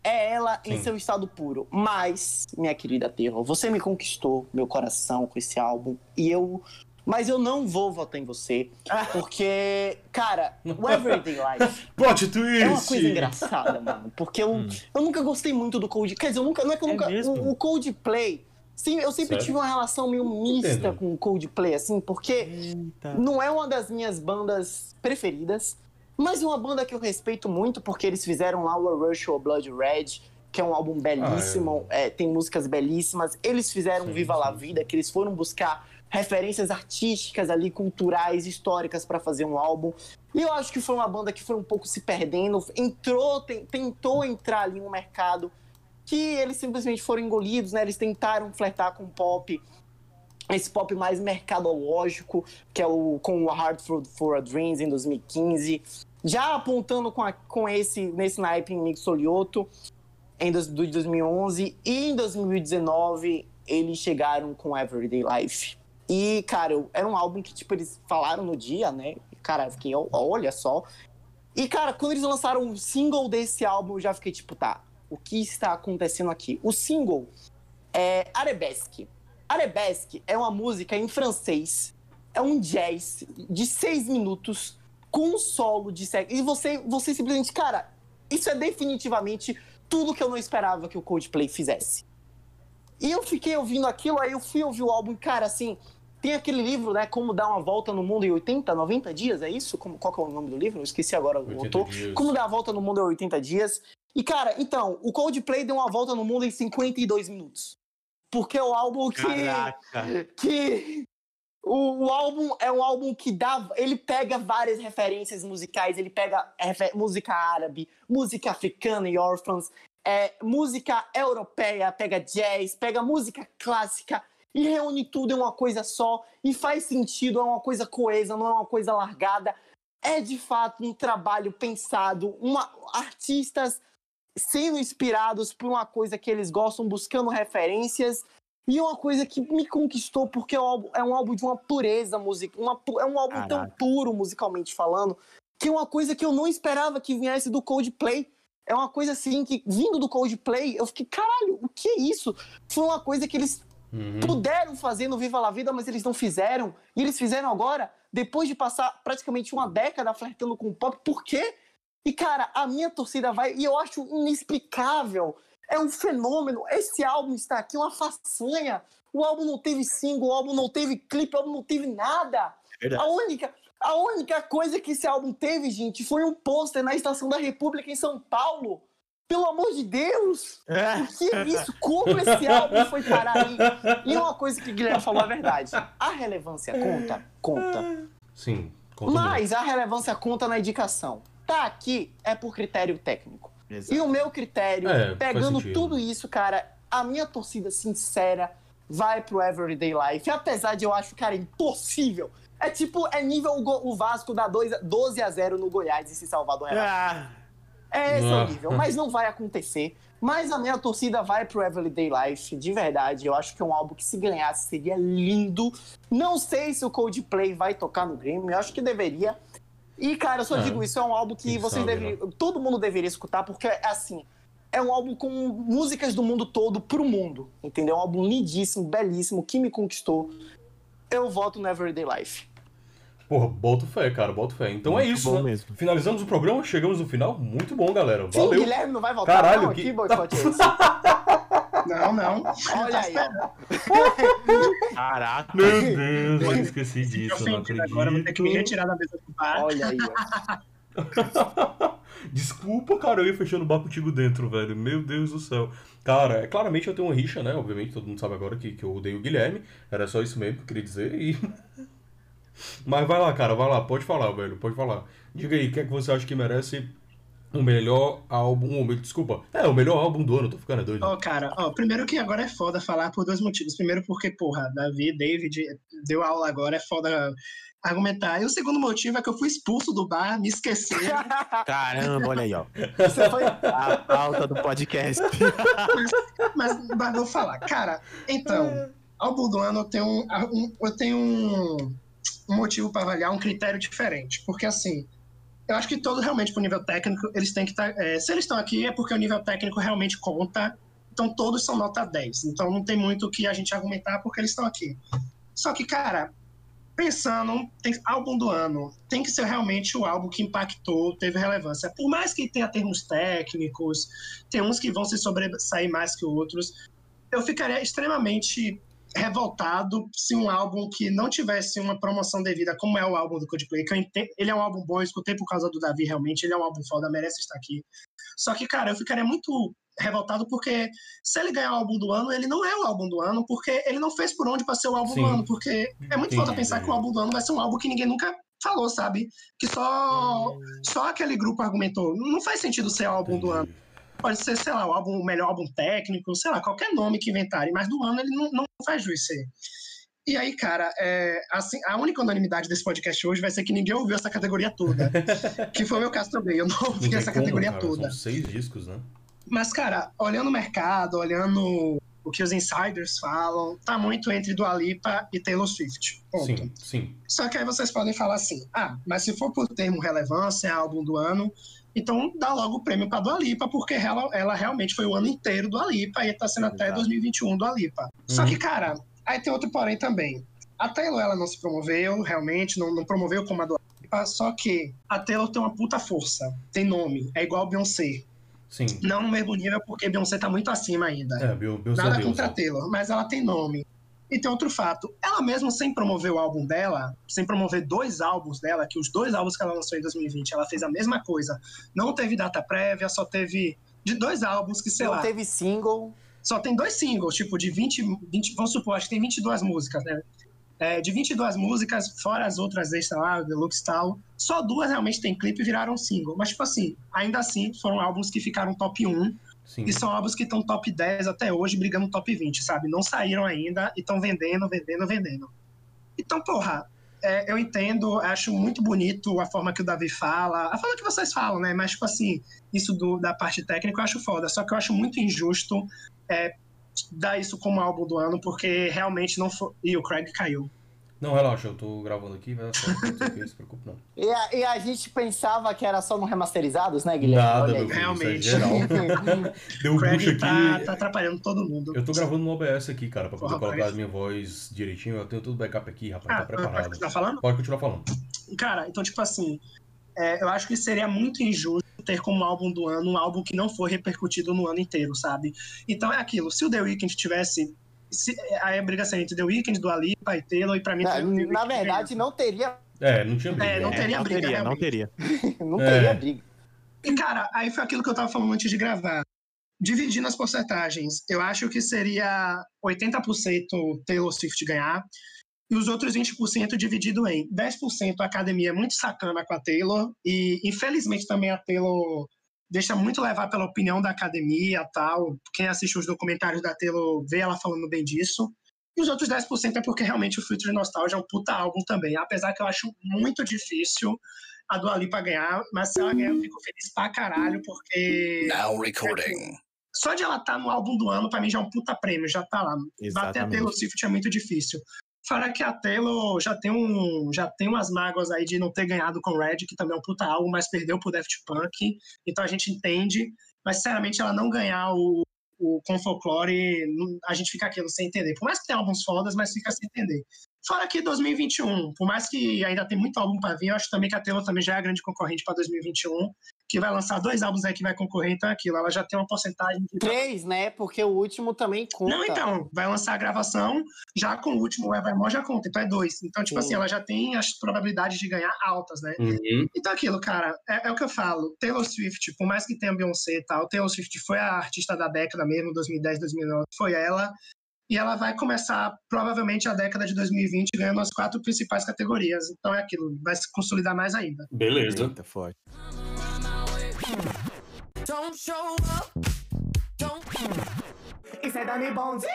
Speaker 2: É ela em
Speaker 1: Sim.
Speaker 2: seu estado puro. Mas, minha querida Terror, você me conquistou meu coração com esse álbum. E eu. Mas eu não vou votar em você. Porque, cara, o Everyday Life
Speaker 1: Plot twist!
Speaker 2: é uma coisa engraçada, mano. Porque eu,
Speaker 4: Hum.
Speaker 2: eu nunca gostei muito do Coldplay. Quer dizer, eu nunca. Não é que eu
Speaker 4: É
Speaker 2: nunca.
Speaker 4: mesmo?
Speaker 2: o Coldplay. Sim, eu sempre
Speaker 1: Sério?
Speaker 2: tive uma relação meio mista
Speaker 1: Entendo.
Speaker 2: com o Coldplay, assim, porque
Speaker 4: Eita.
Speaker 2: não é uma das minhas bandas preferidas, mas é uma banda que eu respeito muito, porque eles fizeram lá o Rush or Blood Red, que é um álbum belíssimo, é, tem músicas belíssimas. Eles fizeram
Speaker 1: Sim,
Speaker 2: Viva La
Speaker 1: sim.
Speaker 2: Vida, que eles foram buscar referências artísticas ali, culturais, históricas para fazer um álbum. E eu acho que foi uma banda que foi um pouco se perdendo, entrou, ten- tentou entrar ali no mercado que eles simplesmente foram engolidos, né? Eles tentaram flertar com pop, esse pop mais mercadológico, que é o com o Hard for, for a Dreams em 2015, já apontando com, a- com esse nesse naipe em Mixolioto em dos, do 2011 e em 2019 eles chegaram com Everyday Life. E, cara, era um álbum que, tipo, eles falaram no dia, né? Cara, eu fiquei, "Ó, olha só. E, cara, quando eles lançaram o single desse álbum, eu já fiquei, tipo, tá, o que está acontecendo aqui? O single é Arabesque. Arabesque é uma música em francês, é um jazz de seis minutos com um solo de sexo. E você, você simplesmente, cara, isso é definitivamente tudo que eu não esperava que o Coldplay fizesse. E eu fiquei ouvindo aquilo, aí eu fui ouvir o álbum, cara, assim, tem aquele livro, né, Como Dar uma Volta no Mundo em 80, 90 dias, é isso? Como, qual que é o nome do livro? Eu esqueci agora o
Speaker 1: 80
Speaker 2: autor.
Speaker 1: dias.
Speaker 2: Como Dar a Volta no Mundo em 80 dias. E, cara, então, o Coldplay deu uma volta no mundo em 52 minutos. Porque é o álbum que
Speaker 4: Caraca.
Speaker 2: que o, o álbum é um álbum que dá, ele pega várias referências musicais, ele pega refe- música árabe, música africana e órfãos, é, música europeia, pega jazz, pega música clássica e reúne tudo em uma coisa só e faz sentido, é uma coisa coesa, não é uma coisa largada. É de fato um trabalho pensado, uma, artistas sendo inspirados por uma coisa que eles gostam, buscando referências e uma coisa que me conquistou, porque é um álbum, é um álbum de uma pureza musical, uma, é um álbum tão
Speaker 4: Caraca.
Speaker 2: puro musicalmente falando, que é uma coisa que eu não esperava que viesse do Coldplay. É uma coisa assim que, vindo do Coldplay, eu fiquei, caralho, o que é isso? Foi uma coisa que eles
Speaker 1: Uhum.
Speaker 2: puderam fazer no Viva La Vida, mas eles não fizeram. E eles fizeram agora, depois de passar praticamente uma década flertando com o pop. Por quê? E, cara, a minha torcida vai. E eu acho inexplicável. É um fenômeno. Esse álbum está aqui, uma façanha. O álbum não teve single, o álbum não teve clipe, o álbum não teve nada.
Speaker 4: Verdade.
Speaker 2: A única, a única coisa que esse álbum teve, gente, foi um pôster na Estação da República em São Paulo. Pelo amor de Deus! O que é isso? Como esse álbum foi parar aí? E uma coisa que o Guilherme falou é verdade. A relevância conta? Conta.
Speaker 1: Sim, conta muito.
Speaker 2: Mas a relevância conta na indicação. Tá aqui é por critério técnico.
Speaker 4: Exato.
Speaker 2: E o meu critério,
Speaker 1: É,
Speaker 2: pegando tudo isso, cara, a minha torcida sincera vai pro Everyday Life. Apesar de eu acho, cara, impossível. É tipo, é nível o, Vasco dar 2 12 a 0 no Goiás e se salvar do rebaixamento.
Speaker 4: Ah,
Speaker 2: É esse é
Speaker 1: Ah.
Speaker 2: o nível, mas não vai acontecer. Mas a minha torcida vai pro Everyday Life, de verdade. Eu acho que é um álbum que se ganhasse seria lindo. Não sei se o Coldplay vai tocar no Grammy, eu acho que deveria. E, cara, eu só
Speaker 1: É.
Speaker 2: digo isso, é um álbum que
Speaker 1: Quem
Speaker 2: vocês
Speaker 1: sabe,
Speaker 2: deveriam. Todo mundo deveria escutar, porque, assim, é um álbum com músicas do mundo todo pro mundo. Entendeu? É um álbum lindíssimo, belíssimo, que me conquistou. Eu voto no Everyday Life.
Speaker 1: Porra, boto fé, cara, boto fé. Então é
Speaker 4: Muito
Speaker 1: isso,
Speaker 4: bom
Speaker 1: né?
Speaker 4: mesmo.
Speaker 1: Finalizamos o programa, chegamos no final. Muito bom, galera.
Speaker 2: Sim, o
Speaker 1: Valeu.
Speaker 2: Guilherme não vai voltar,
Speaker 1: Caralho,
Speaker 2: não,
Speaker 1: que-
Speaker 2: aqui, boicote esse.
Speaker 3: Não, não.
Speaker 2: Olha aí,
Speaker 4: caraca.
Speaker 1: Meu Deus, eu esqueci disso, eu não acredito.
Speaker 3: agora, vou ter que me retirar da mesa do bar.
Speaker 2: Olha aí, ó.
Speaker 1: Desculpa, cara, eu ia fechando o bar contigo dentro, velho. Meu Deus do céu. Cara, é, claramente eu tenho uma rixa, né? Obviamente, todo mundo sabe agora que, que eu odeio o Guilherme. Era só isso mesmo que eu queria dizer. E... Mas vai lá, cara, vai lá. Pode falar, velho, pode falar. Diga aí, o que é que você acha que merece o melhor álbum... o Desculpa. É, o melhor álbum do ano. Tô ficando doido.
Speaker 3: Ó, cara, ó, primeiro que agora é foda falar por dois motivos. Primeiro porque, porra, Davi, David deu aula agora, é foda argumentar. E o segundo motivo é que eu fui expulso do bar, me esqueci.
Speaker 4: Caramba, olha aí, ó.
Speaker 2: Você foi.
Speaker 4: A pauta do podcast.
Speaker 3: mas, mas vou falar. Cara, então, álbum do ano eu tenho um, um- eu tenho um, um motivo para avaliar, um critério diferente. Porque assim, eu acho que todo realmente pro nível técnico, eles têm que estar. se eles estão aqui é porque o nível técnico realmente conta. Então todos são nota 10. Então não tem muito o que a gente argumentar porque eles estão aqui. Só que, cara, pensando, tem, álbum do ano, tem que ser realmente o álbum que impactou, teve relevância. Por mais que tenha termos técnicos, tem uns que vão se sobressair mais que outros, eu ficaria extremamente revoltado se um álbum que não tivesse uma promoção devida, como é o álbum do Coldplay, que entendo, ele é um álbum bom, eu escutei por causa do Davi, realmente, ele é um álbum foda, merece estar aqui. Só que, cara, eu ficaria muito revoltado porque se ele ganhar o álbum do ano, ele não é o álbum do ano, porque ele não fez por onde para ser o álbum
Speaker 1: Sim.
Speaker 3: do ano, porque é muito
Speaker 1: Entendi,
Speaker 3: foda pensar
Speaker 1: entendi.
Speaker 3: que o álbum do ano vai ser um álbum que ninguém nunca falou, sabe? Que só, só aquele grupo argumentou. Não faz sentido ser o álbum do ano. Pode ser, sei lá, o, álbum, o melhor álbum técnico, sei lá, qualquer nome que inventarem, mas do ano ele não, não faz juiz ser. E aí, cara, é, assim, a única unanimidade desse podcast hoje vai ser que ninguém ouviu essa categoria toda. que foi o meu caso também, eu não
Speaker 1: Não
Speaker 3: ouvi
Speaker 1: tem
Speaker 3: essa
Speaker 1: como,
Speaker 3: categoria
Speaker 1: cara,
Speaker 3: toda.
Speaker 1: São seis discos, né?
Speaker 3: Mas, cara, olhando o mercado, olhando o que os insiders falam, tá muito entre Dua Lipa e Taylor Swift. Ponto.
Speaker 1: Sim, sim.
Speaker 3: Só que aí vocês podem falar assim: ah, mas se for por termo relevância, álbum do ano, então dá logo o prêmio pra Dua Lipa, porque ela, ela realmente foi o ano inteiro do Alipa e tá sendo até
Speaker 4: Exato.
Speaker 3: 2021 do Alipa. Só
Speaker 1: Uhum.
Speaker 3: que, cara, aí tem outro porém também. A Taylor, ela não se promoveu, realmente, não, não promoveu como a Dua Lipa, só que a Taylor tem uma puta força, tem nome, é igual a Beyoncé.
Speaker 1: Sim.
Speaker 3: Não no mesmo nível, porque Beyoncé tá muito acima ainda.
Speaker 1: É, Bill, Bill
Speaker 3: Nada contra a? Taylor, mas ela tem nome. E tem outro fato, ela mesmo sem promover o álbum dela, sem promover dois álbuns dela, que os dois álbuns que ela lançou em 2020, ela fez a mesma coisa. Não teve data prévia, só teve de dois álbuns que, sei
Speaker 2: não
Speaker 3: lá,
Speaker 2: teve single.
Speaker 3: só tem dois singles, tipo, de 20, 20 vamos supor, acho que tem 22 músicas, né? É, de 22 músicas, fora as outras extra lá, Deluxe e tal, só duas realmente tem clipe e viraram single. Mas, tipo assim, ainda assim, foram álbuns que ficaram top 1
Speaker 1: Sim.
Speaker 3: e são álbuns que estão top 10 até hoje, brigando top 20, sabe? Não saíram ainda e estão vendendo, vendendo, vendendo. Então, porra, é, eu entendo, acho muito bonito a forma que o Davi fala, a forma que vocês falam, né? Mas, tipo assim, isso do- da parte técnica eu acho foda. Só que eu acho muito injusto é, dar isso como álbum do ano, porque realmente não foi. E o Craig caiu.
Speaker 1: Não, relaxa, eu tô gravando aqui, vai dar certo. Não se preocupe, não.
Speaker 2: E a, e a gente pensava que era só no remasterizados, né, Guilherme?
Speaker 1: Nada, meu filho,
Speaker 3: Realmente.
Speaker 1: isso é geral. Deu um bucho aqui.
Speaker 3: tá, tá atrapalhando todo mundo.
Speaker 1: Eu tô gravando no OBS aqui, cara, pra poder
Speaker 3: Porra,
Speaker 1: colocar
Speaker 3: rapaz.
Speaker 1: a minha voz direitinho. Eu tenho tudo backup aqui, rapaz,
Speaker 3: Ah,
Speaker 1: tá
Speaker 3: pode
Speaker 1: preparado.
Speaker 3: continuar falando?
Speaker 1: Pode continuar falando.
Speaker 3: Cara, então, tipo assim, é, eu acho que seria muito injusto ter como álbum do ano um álbum que não foi repercutido no ano inteiro, sabe? Então é aquilo, se o The Weeknd tivesse. Se, aí a briga seria entre The Weeknd, do Alipa e Taylor, e pra mim.
Speaker 2: Na, na verdade, não teria,
Speaker 1: É, não tinha briga.
Speaker 3: É, não teria
Speaker 4: não
Speaker 3: briga,
Speaker 4: teria, não teria.
Speaker 2: não
Speaker 1: É.
Speaker 2: teria briga.
Speaker 3: E, cara, aí foi aquilo que eu tava falando antes de gravar. Dividindo as porcentagens, eu acho que seria 80% Taylor Swift ganhar, e os outros 20% dividido em 10% a academia é muito sacana com a Taylor, e infelizmente também a Taylor deixa muito levar pela opinião da academia tal. Quem assiste os documentários da Taylor vê ela falando bem disso. E os outros 10% é porque realmente o Future Nostalgia é um puta álbum também. Apesar que eu acho muito difícil a Dua Lipa ganhar, mas se ela ganhar eu fico feliz pra caralho, porque...
Speaker 1: Now recording.
Speaker 3: Só de ela estar tá no álbum do ano, pra mim já é um puta prêmio, já tá lá. Exatamente. Bater a Taylor Swift é muito difícil. Fora que a Taylor já tem, um, já tem umas mágoas aí de não ter ganhado com Red, que também é um puta álbum, mas perdeu pro Daft Punk, então a gente entende. Mas, sinceramente, ela não ganhar o, o, com folclore, a gente fica aquilo sem entender. Por mais que tenha alguns fodas, mas fica sem entender. Fora que 2021, por mais que ainda tem muito álbum para vir, eu acho também que a Taylor também já é a grande concorrente para 2021, que vai lançar dois álbuns aí que vai concorrer, então é aquilo, ela já tem uma porcentagem de...
Speaker 2: Três, né? Porque o último também conta.
Speaker 3: Não, então, vai lançar a gravação, já com o último, o Evermore já conta, então é dois. Então, tipo Sim. assim, ela já tem as probabilidades de ganhar altas, né?
Speaker 1: Uhum.
Speaker 3: Então aquilo, cara, é, é, o que eu falo, Taylor Swift, por mais que tenha Beyoncé e tal, Taylor Swift foi a artista da década mesmo, 2010, 2009, foi ela, e ela vai começar provavelmente a década de 2020 ganhando as quatro principais categorias. Então é aquilo, vai se consolidar mais ainda.
Speaker 1: Beleza.
Speaker 4: Eita, forte.
Speaker 5: Don't show up. Don't.
Speaker 2: Isso é Dani Bonzi.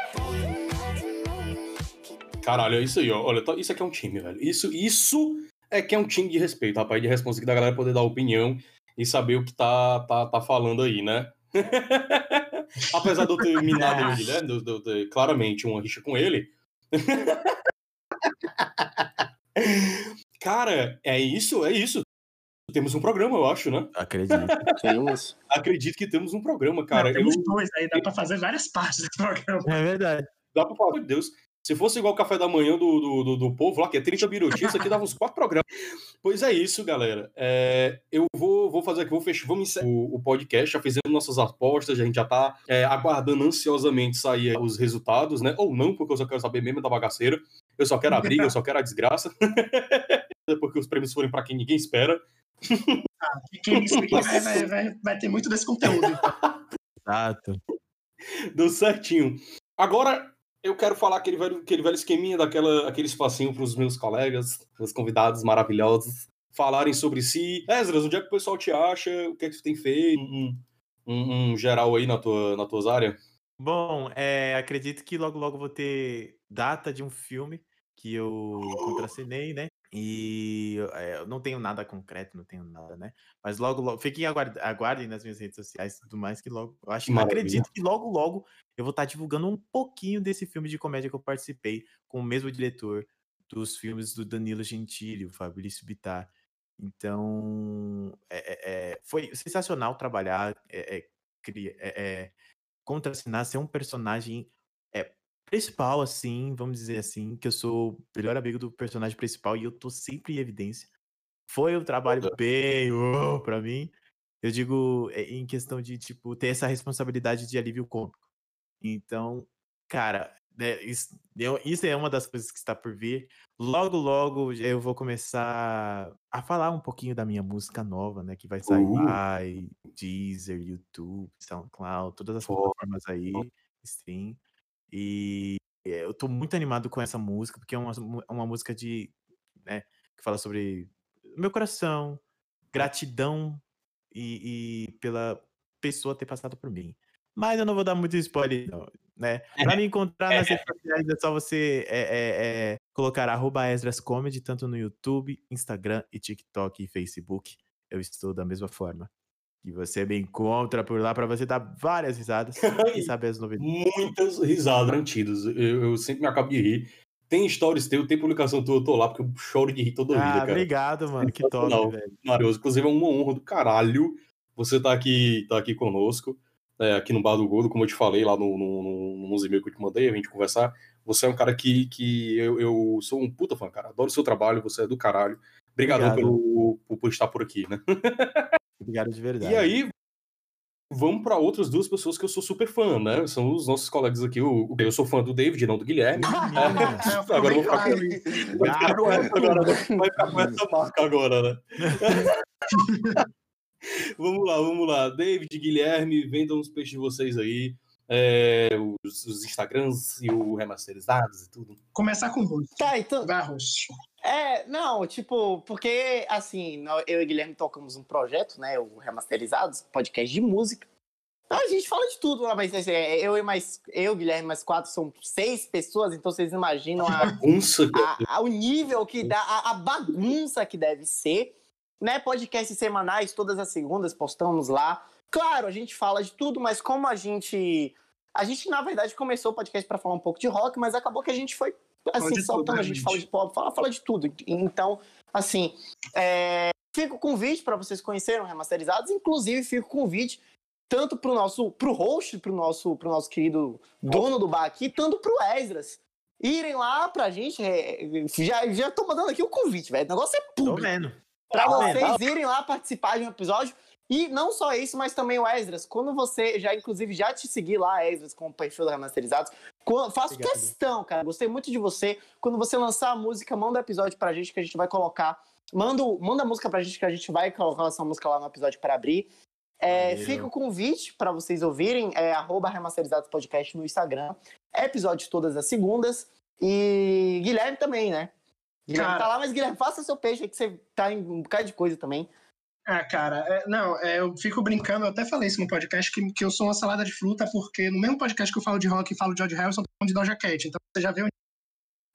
Speaker 1: Caralho, é isso aí, ó. Olha, isso aqui é um time, velho. Isso, isso é que é um time de respeito, rapaz, de resposta da galera poder dar opinião e saber o que tá, tá, tá falando aí, né? Apesar de eu ter minado ele, né? De, de, de, claramente uma rixa com ele. Cara, é isso, é isso. Temos um programa, eu acho, né?
Speaker 4: Acredito.
Speaker 2: Temos.
Speaker 1: Acredito que temos um programa, cara.
Speaker 3: Não, temos eu... dois aí, dá pra fazer várias partes desse programa.
Speaker 4: É verdade.
Speaker 1: Dá pra falar, de Deus. Se fosse igual o café da manhã do, do, do, do povo lá, que é 30 minutinhos, aqui dava uns quatro programas. Pois é isso, galera. É, eu vou, vou fazer aqui, vou fechar, vamos encerrar o, o, podcast, já fizemos nossas apostas, a gente já tá é, aguardando ansiosamente sair os resultados, né? Ou não, porque eu só quero saber mesmo da bagaceira. Eu só quero a briga, eu só quero a desgraça. porque os prêmios forem para quem ninguém espera.
Speaker 3: Ah, quem aqui vai, vai, vai, vai ter muito desse conteúdo. Então.
Speaker 4: Exato.
Speaker 1: Deu certinho. Agora, eu quero falar aquele velho, aquele velho esqueminha daquela, aquele espacinho para os meus colegas, os convidados maravilhosos, falarem sobre si. Esdras, onde é que o pessoal te acha? O que é que você tem feito? Um, um, um geral aí na tua, na tuas áreas?
Speaker 4: Bom, é, acredito que logo logo vou ter data de um filme que eu contracenei, né? E é, eu não tenho nada concreto, não tenho nada, né? Mas logo, logo, fiquem aguardem, aguardem nas minhas redes sociais e tudo mais, que logo, eu acho, acredito que logo, logo eu vou estar divulgando um pouquinho desse filme de comédia que eu participei com o mesmo diretor dos filmes do Danilo Gentili, o Fabrício Bittar. Então, é, é, foi sensacional trabalhar, é, é, é, contracenar, ser um personagem principal, assim, vamos dizer assim, que eu sou o melhor amigo do personagem principal e eu tô sempre em evidência. Foi um trabalho bem uh, para mim. Eu digo eh, em questão de, tipo, ter essa responsabilidade de alívio cômico. Então, cara, né, isso, isso é uma das coisas que está por vir. Logo, logo eu vou começar a falar um pouquinho da minha música nova, né? Que vai sair uh. lá, Deezer, YouTube, SoundCloud, todas as plataformas aí, stream. E eh, eu tô muito animado com essa música, porque é uma, uma música de. Né, que fala sobre meu coração, gratidão e, e, pela pessoa ter passado por mim. Mas eu não vou dar muito spoiler, não, né? Pra me encontrar nas redes sociais é só você é, é, é, colocar arroba Comedy, tanto no YouTube, Instagram e TikTok e Facebook. Eu estou da mesma forma que você me encontra por lá para você dar várias risadas e saber as novidades.
Speaker 1: Muitas risadas garantidas. Eu, eu, sempre me acabo de rir. Tem stories teu, tem publicação tua, eu tô lá porque eu choro de rir toda
Speaker 4: ah,
Speaker 1: vida, cara.
Speaker 4: Obrigado, mano. Que top, Não, velho.
Speaker 1: Maravilhoso. Inclusive é uma honra do caralho você tá aqui, tá aqui conosco, é, aqui no Bar do Gordo, como eu te falei lá no, no, no, nos e-mails que eu te mandei, a gente conversar. Você é um cara que, que eu, eu sou um puta fã, cara. Adoro o seu trabalho, você é do caralho. Obrigadão pelo, por, por estar por aqui, né?
Speaker 4: Obrigado de verdade.
Speaker 1: E aí, vamos para outras duas pessoas que eu sou super fã, né? São os nossos colegas aqui. O, eu sou fã do David, não do Guilherme. é, agora vou ficar com... vai ficar com essa agora, né? Vai ficar com essa marca agora, né? vamos lá, vamos lá. David, Guilherme, vendam os peixes de vocês aí. É, os, os, Instagrams e o remasterizados e tudo.
Speaker 3: Começar com o.
Speaker 2: Tá, então.
Speaker 3: Vai.
Speaker 2: É, não, tipo, porque assim, eu e Guilherme tocamos um projeto, né, o Remasterizados, podcast de música. A gente fala de tudo lá, mas assim, é, eu e mais. Eu, Guilherme, mais quatro, são seis pessoas, então vocês imaginam a,
Speaker 1: Bagunça.
Speaker 2: a- a- o nível que dá, a, a bagunça que deve ser. Né? Podcasts semanais, todas as segundas, postamos lá. Claro, a gente fala de tudo, mas como a gente. A gente, na verdade, começou o podcast para falar um pouco de rock, mas acabou que a gente foi assim, soltando,
Speaker 3: tudo,
Speaker 2: a gente fala de pop, fala, fala de tudo. Então, assim, é, fica o convite para vocês conhecerem o Remasterizados, inclusive fica o convite tanto pro nosso, pro host, pro nosso, pro nosso querido dono do bar aqui, tanto pro Esdras. Irem lá pra gente, é, já, já tô mandando aqui o convite, velho, o negócio é público.
Speaker 4: vendo?
Speaker 2: vocês irem lá participar de um episódio. E não só isso, mas também o Esdras. Quando você já, inclusive, já te seguir lá, Esdras, com o perfil da Remasterizados, quando- faço
Speaker 4: Obrigado.
Speaker 2: questão, cara. Gostei muito de você. Quando você lançar a música, manda o episódio pra gente que a gente vai colocar. Manda, manda a música pra gente que a gente vai colocar essa música lá no episódio para abrir. É, fica o convite para vocês ouvirem, é arroba Remasterizados Podcast no Instagram. É episódio todas as segundas. E Guilherme também, né? Guilherme
Speaker 3: Cara.
Speaker 2: tá lá, mas Guilherme, faça seu peixe aí que você tá em um bocado de coisa também.
Speaker 3: Ah, cara, é, não, é, eu fico brincando, eu até falei isso no podcast, que, que eu sou uma salada de fruta, porque no mesmo podcast que eu falo de rock e falo de George Harrison, eu falando de Doja Cat, então você já viu.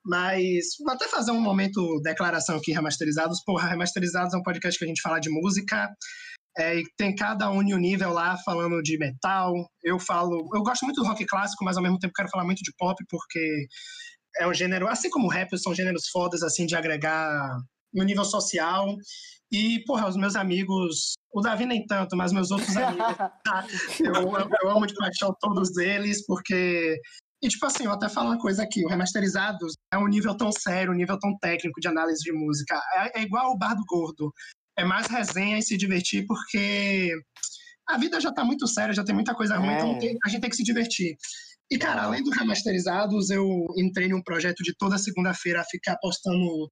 Speaker 3: Mas vou até fazer um momento declaração aqui, Remasterizados. Porra, Remasterizados é um podcast que a gente fala de música, é, e tem cada um em um nível lá falando de metal. Eu falo, eu gosto muito do rock clássico, mas ao mesmo tempo quero falar muito de pop, porque é um gênero, assim como o rap, são gêneros fodas, assim, de agregar no nível social. E, porra, os meus amigos, o Davi nem tanto, mas meus outros amigos, tá? eu, amo- eu amo de paixão todos eles, porque. E, tipo assim, eu até falo uma coisa aqui: o Remasterizados é um nível tão sério, um nível tão técnico de análise de música. É, é igual o Bar do Gordo. É mais resenha e se divertir, porque a vida já tá muito séria, já tem muita coisa ruim,
Speaker 2: É.
Speaker 3: então tem- a gente tem que se divertir. E, cara, além do Remasterizados, eu entrei num projeto de toda segunda-feira ficar postando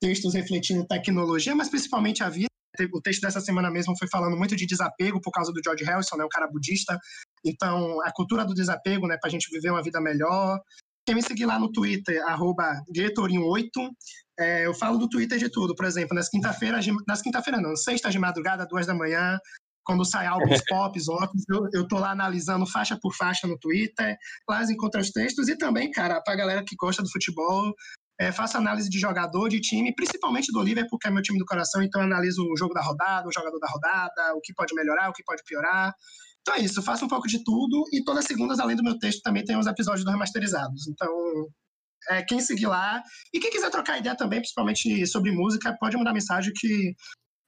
Speaker 3: textos refletindo tecnologia, mas principalmente a vida. O texto dessa semana mesmo foi falando muito de desapego por causa do George Harrison, né, o cara budista. Então, a cultura do desapego, né, pra gente viver uma vida melhor. Quem me seguir lá no Twitter, arroba Guetorinho8, é, eu falo do Twitter de tudo. Por exemplo, nas quinta-feiras, nas quinta-feiras não, sextas de madrugada, duas da manhã, quando sai álbuns pop, rocks, eu, eu tô lá analisando faixa por faixa no Twitter. Lá encontra os textos e também, cara, pra galera que gosta do futebol, é, faço análise de jogador, de time, principalmente do Liverpool, que é meu time do coração, então analiso o jogo da rodada, o jogador da rodada, o que pode melhorar, o que pode piorar. Então é isso, faço um pouco de tudo e todas as segundas, além do meu texto, também tem os episódios do Remasterizados. Então, é, quem seguir lá e quem quiser trocar ideia também, principalmente sobre música, pode mandar mensagem que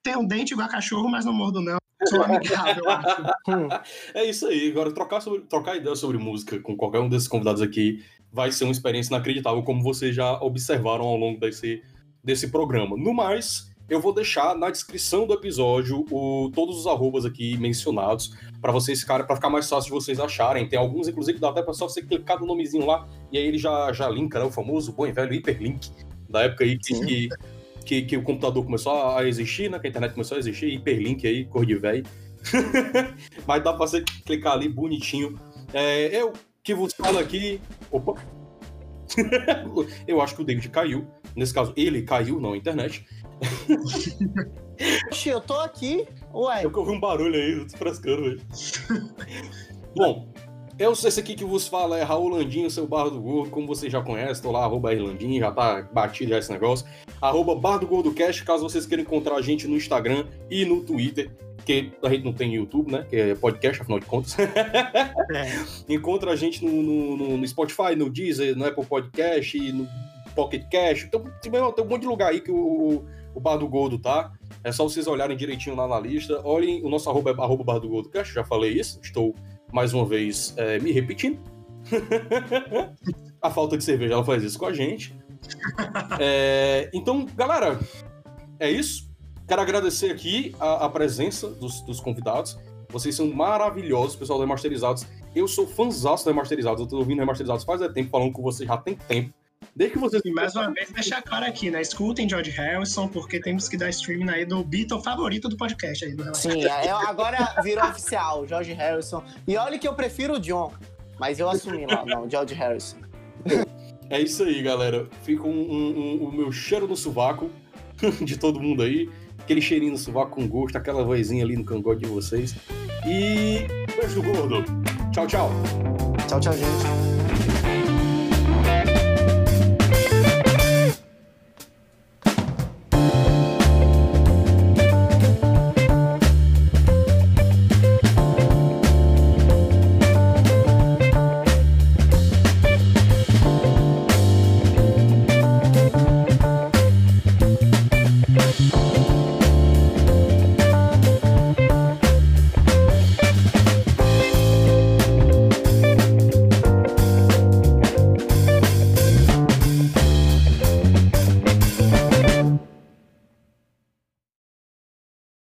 Speaker 3: tem um dente igual a cachorro, mas não mordo não. Sou amigável, eu acho.
Speaker 1: É isso aí. Agora, trocar, sobre, trocar ideia sobre música com qualquer um desses convidados aqui vai ser uma experiência inacreditável, como vocês já observaram ao longo desse, desse programa. No mais, eu vou deixar na descrição do episódio o, todos os arrobas aqui mencionados para vocês ficarem, para ficar mais fácil de vocês acharem. Tem alguns, inclusive, dá até pra só você clicar no nomezinho lá e aí ele já, já linka, né? O famoso bom e velho hiperlink da época aí que, que, que, que o computador começou a existir, né? Que a internet começou a existir, hiperlink aí, cor de velho. Mas dá pra você clicar ali bonitinho. É, eu que vos falo aqui. Opa! eu acho que o David caiu. Nesse caso, ele caiu, não a internet.
Speaker 2: Oxi, eu tô aqui. Ué,
Speaker 1: Eu ouvi um barulho aí, eu tô frescando, velho. Bom, eu, esse aqui que vos fala é Raul Landinho, seu Barro do Gordo, como você já conhece, tô lá, arroba Irlandinho, já tá batido já esse negócio. Arroba Bar do Gordo Cast, caso vocês queiram encontrar a gente no Instagram e no Twitter, que a gente não tem YouTube, né, que é podcast, afinal de contas.
Speaker 4: É.
Speaker 1: Encontra a gente no, no- no- Spotify, no Deezer, no Apple Podcast, no Pocket Cash. Então, tem, tem um monte de lugar aí que o, o, Bar do Gordo tá. É só vocês olharem direitinho lá na lista. Olhem, o nosso arroba é arroba Bar do Gordo Cast, já falei isso. Estou, mais uma vez, é, me repetindo. a falta de cerveja, ela faz isso com a gente. É, então, galera, é isso. Quero agradecer aqui a, a presença dos, dos convidados. Vocês são maravilhosos, pessoal do Remasterizados. Eu sou fãzaço do Remasterizados. Eu tô ouvindo Remasterizados faz tempo, falando com vocês já tem tempo. Desde que vocês.
Speaker 3: E mais uma vez, deixar claro aqui, né? Escutem George Harrison, porque temos que dar streaming aí do Beatle favorito do podcast aí. Do
Speaker 2: sim, é- agora virou oficial, George Harrison. E olha que eu prefiro o John, mas eu assumi lá, não, George Harrison.
Speaker 1: É isso aí, galera. Fica um, um- um- o meu cheiro no sovaco de todo mundo aí aquele cheirinho no sovaco com gosto, aquela vozinha ali no cangote de vocês. E beijo do gordo. Tchau, tchau.
Speaker 2: Tchau, tchau, gente.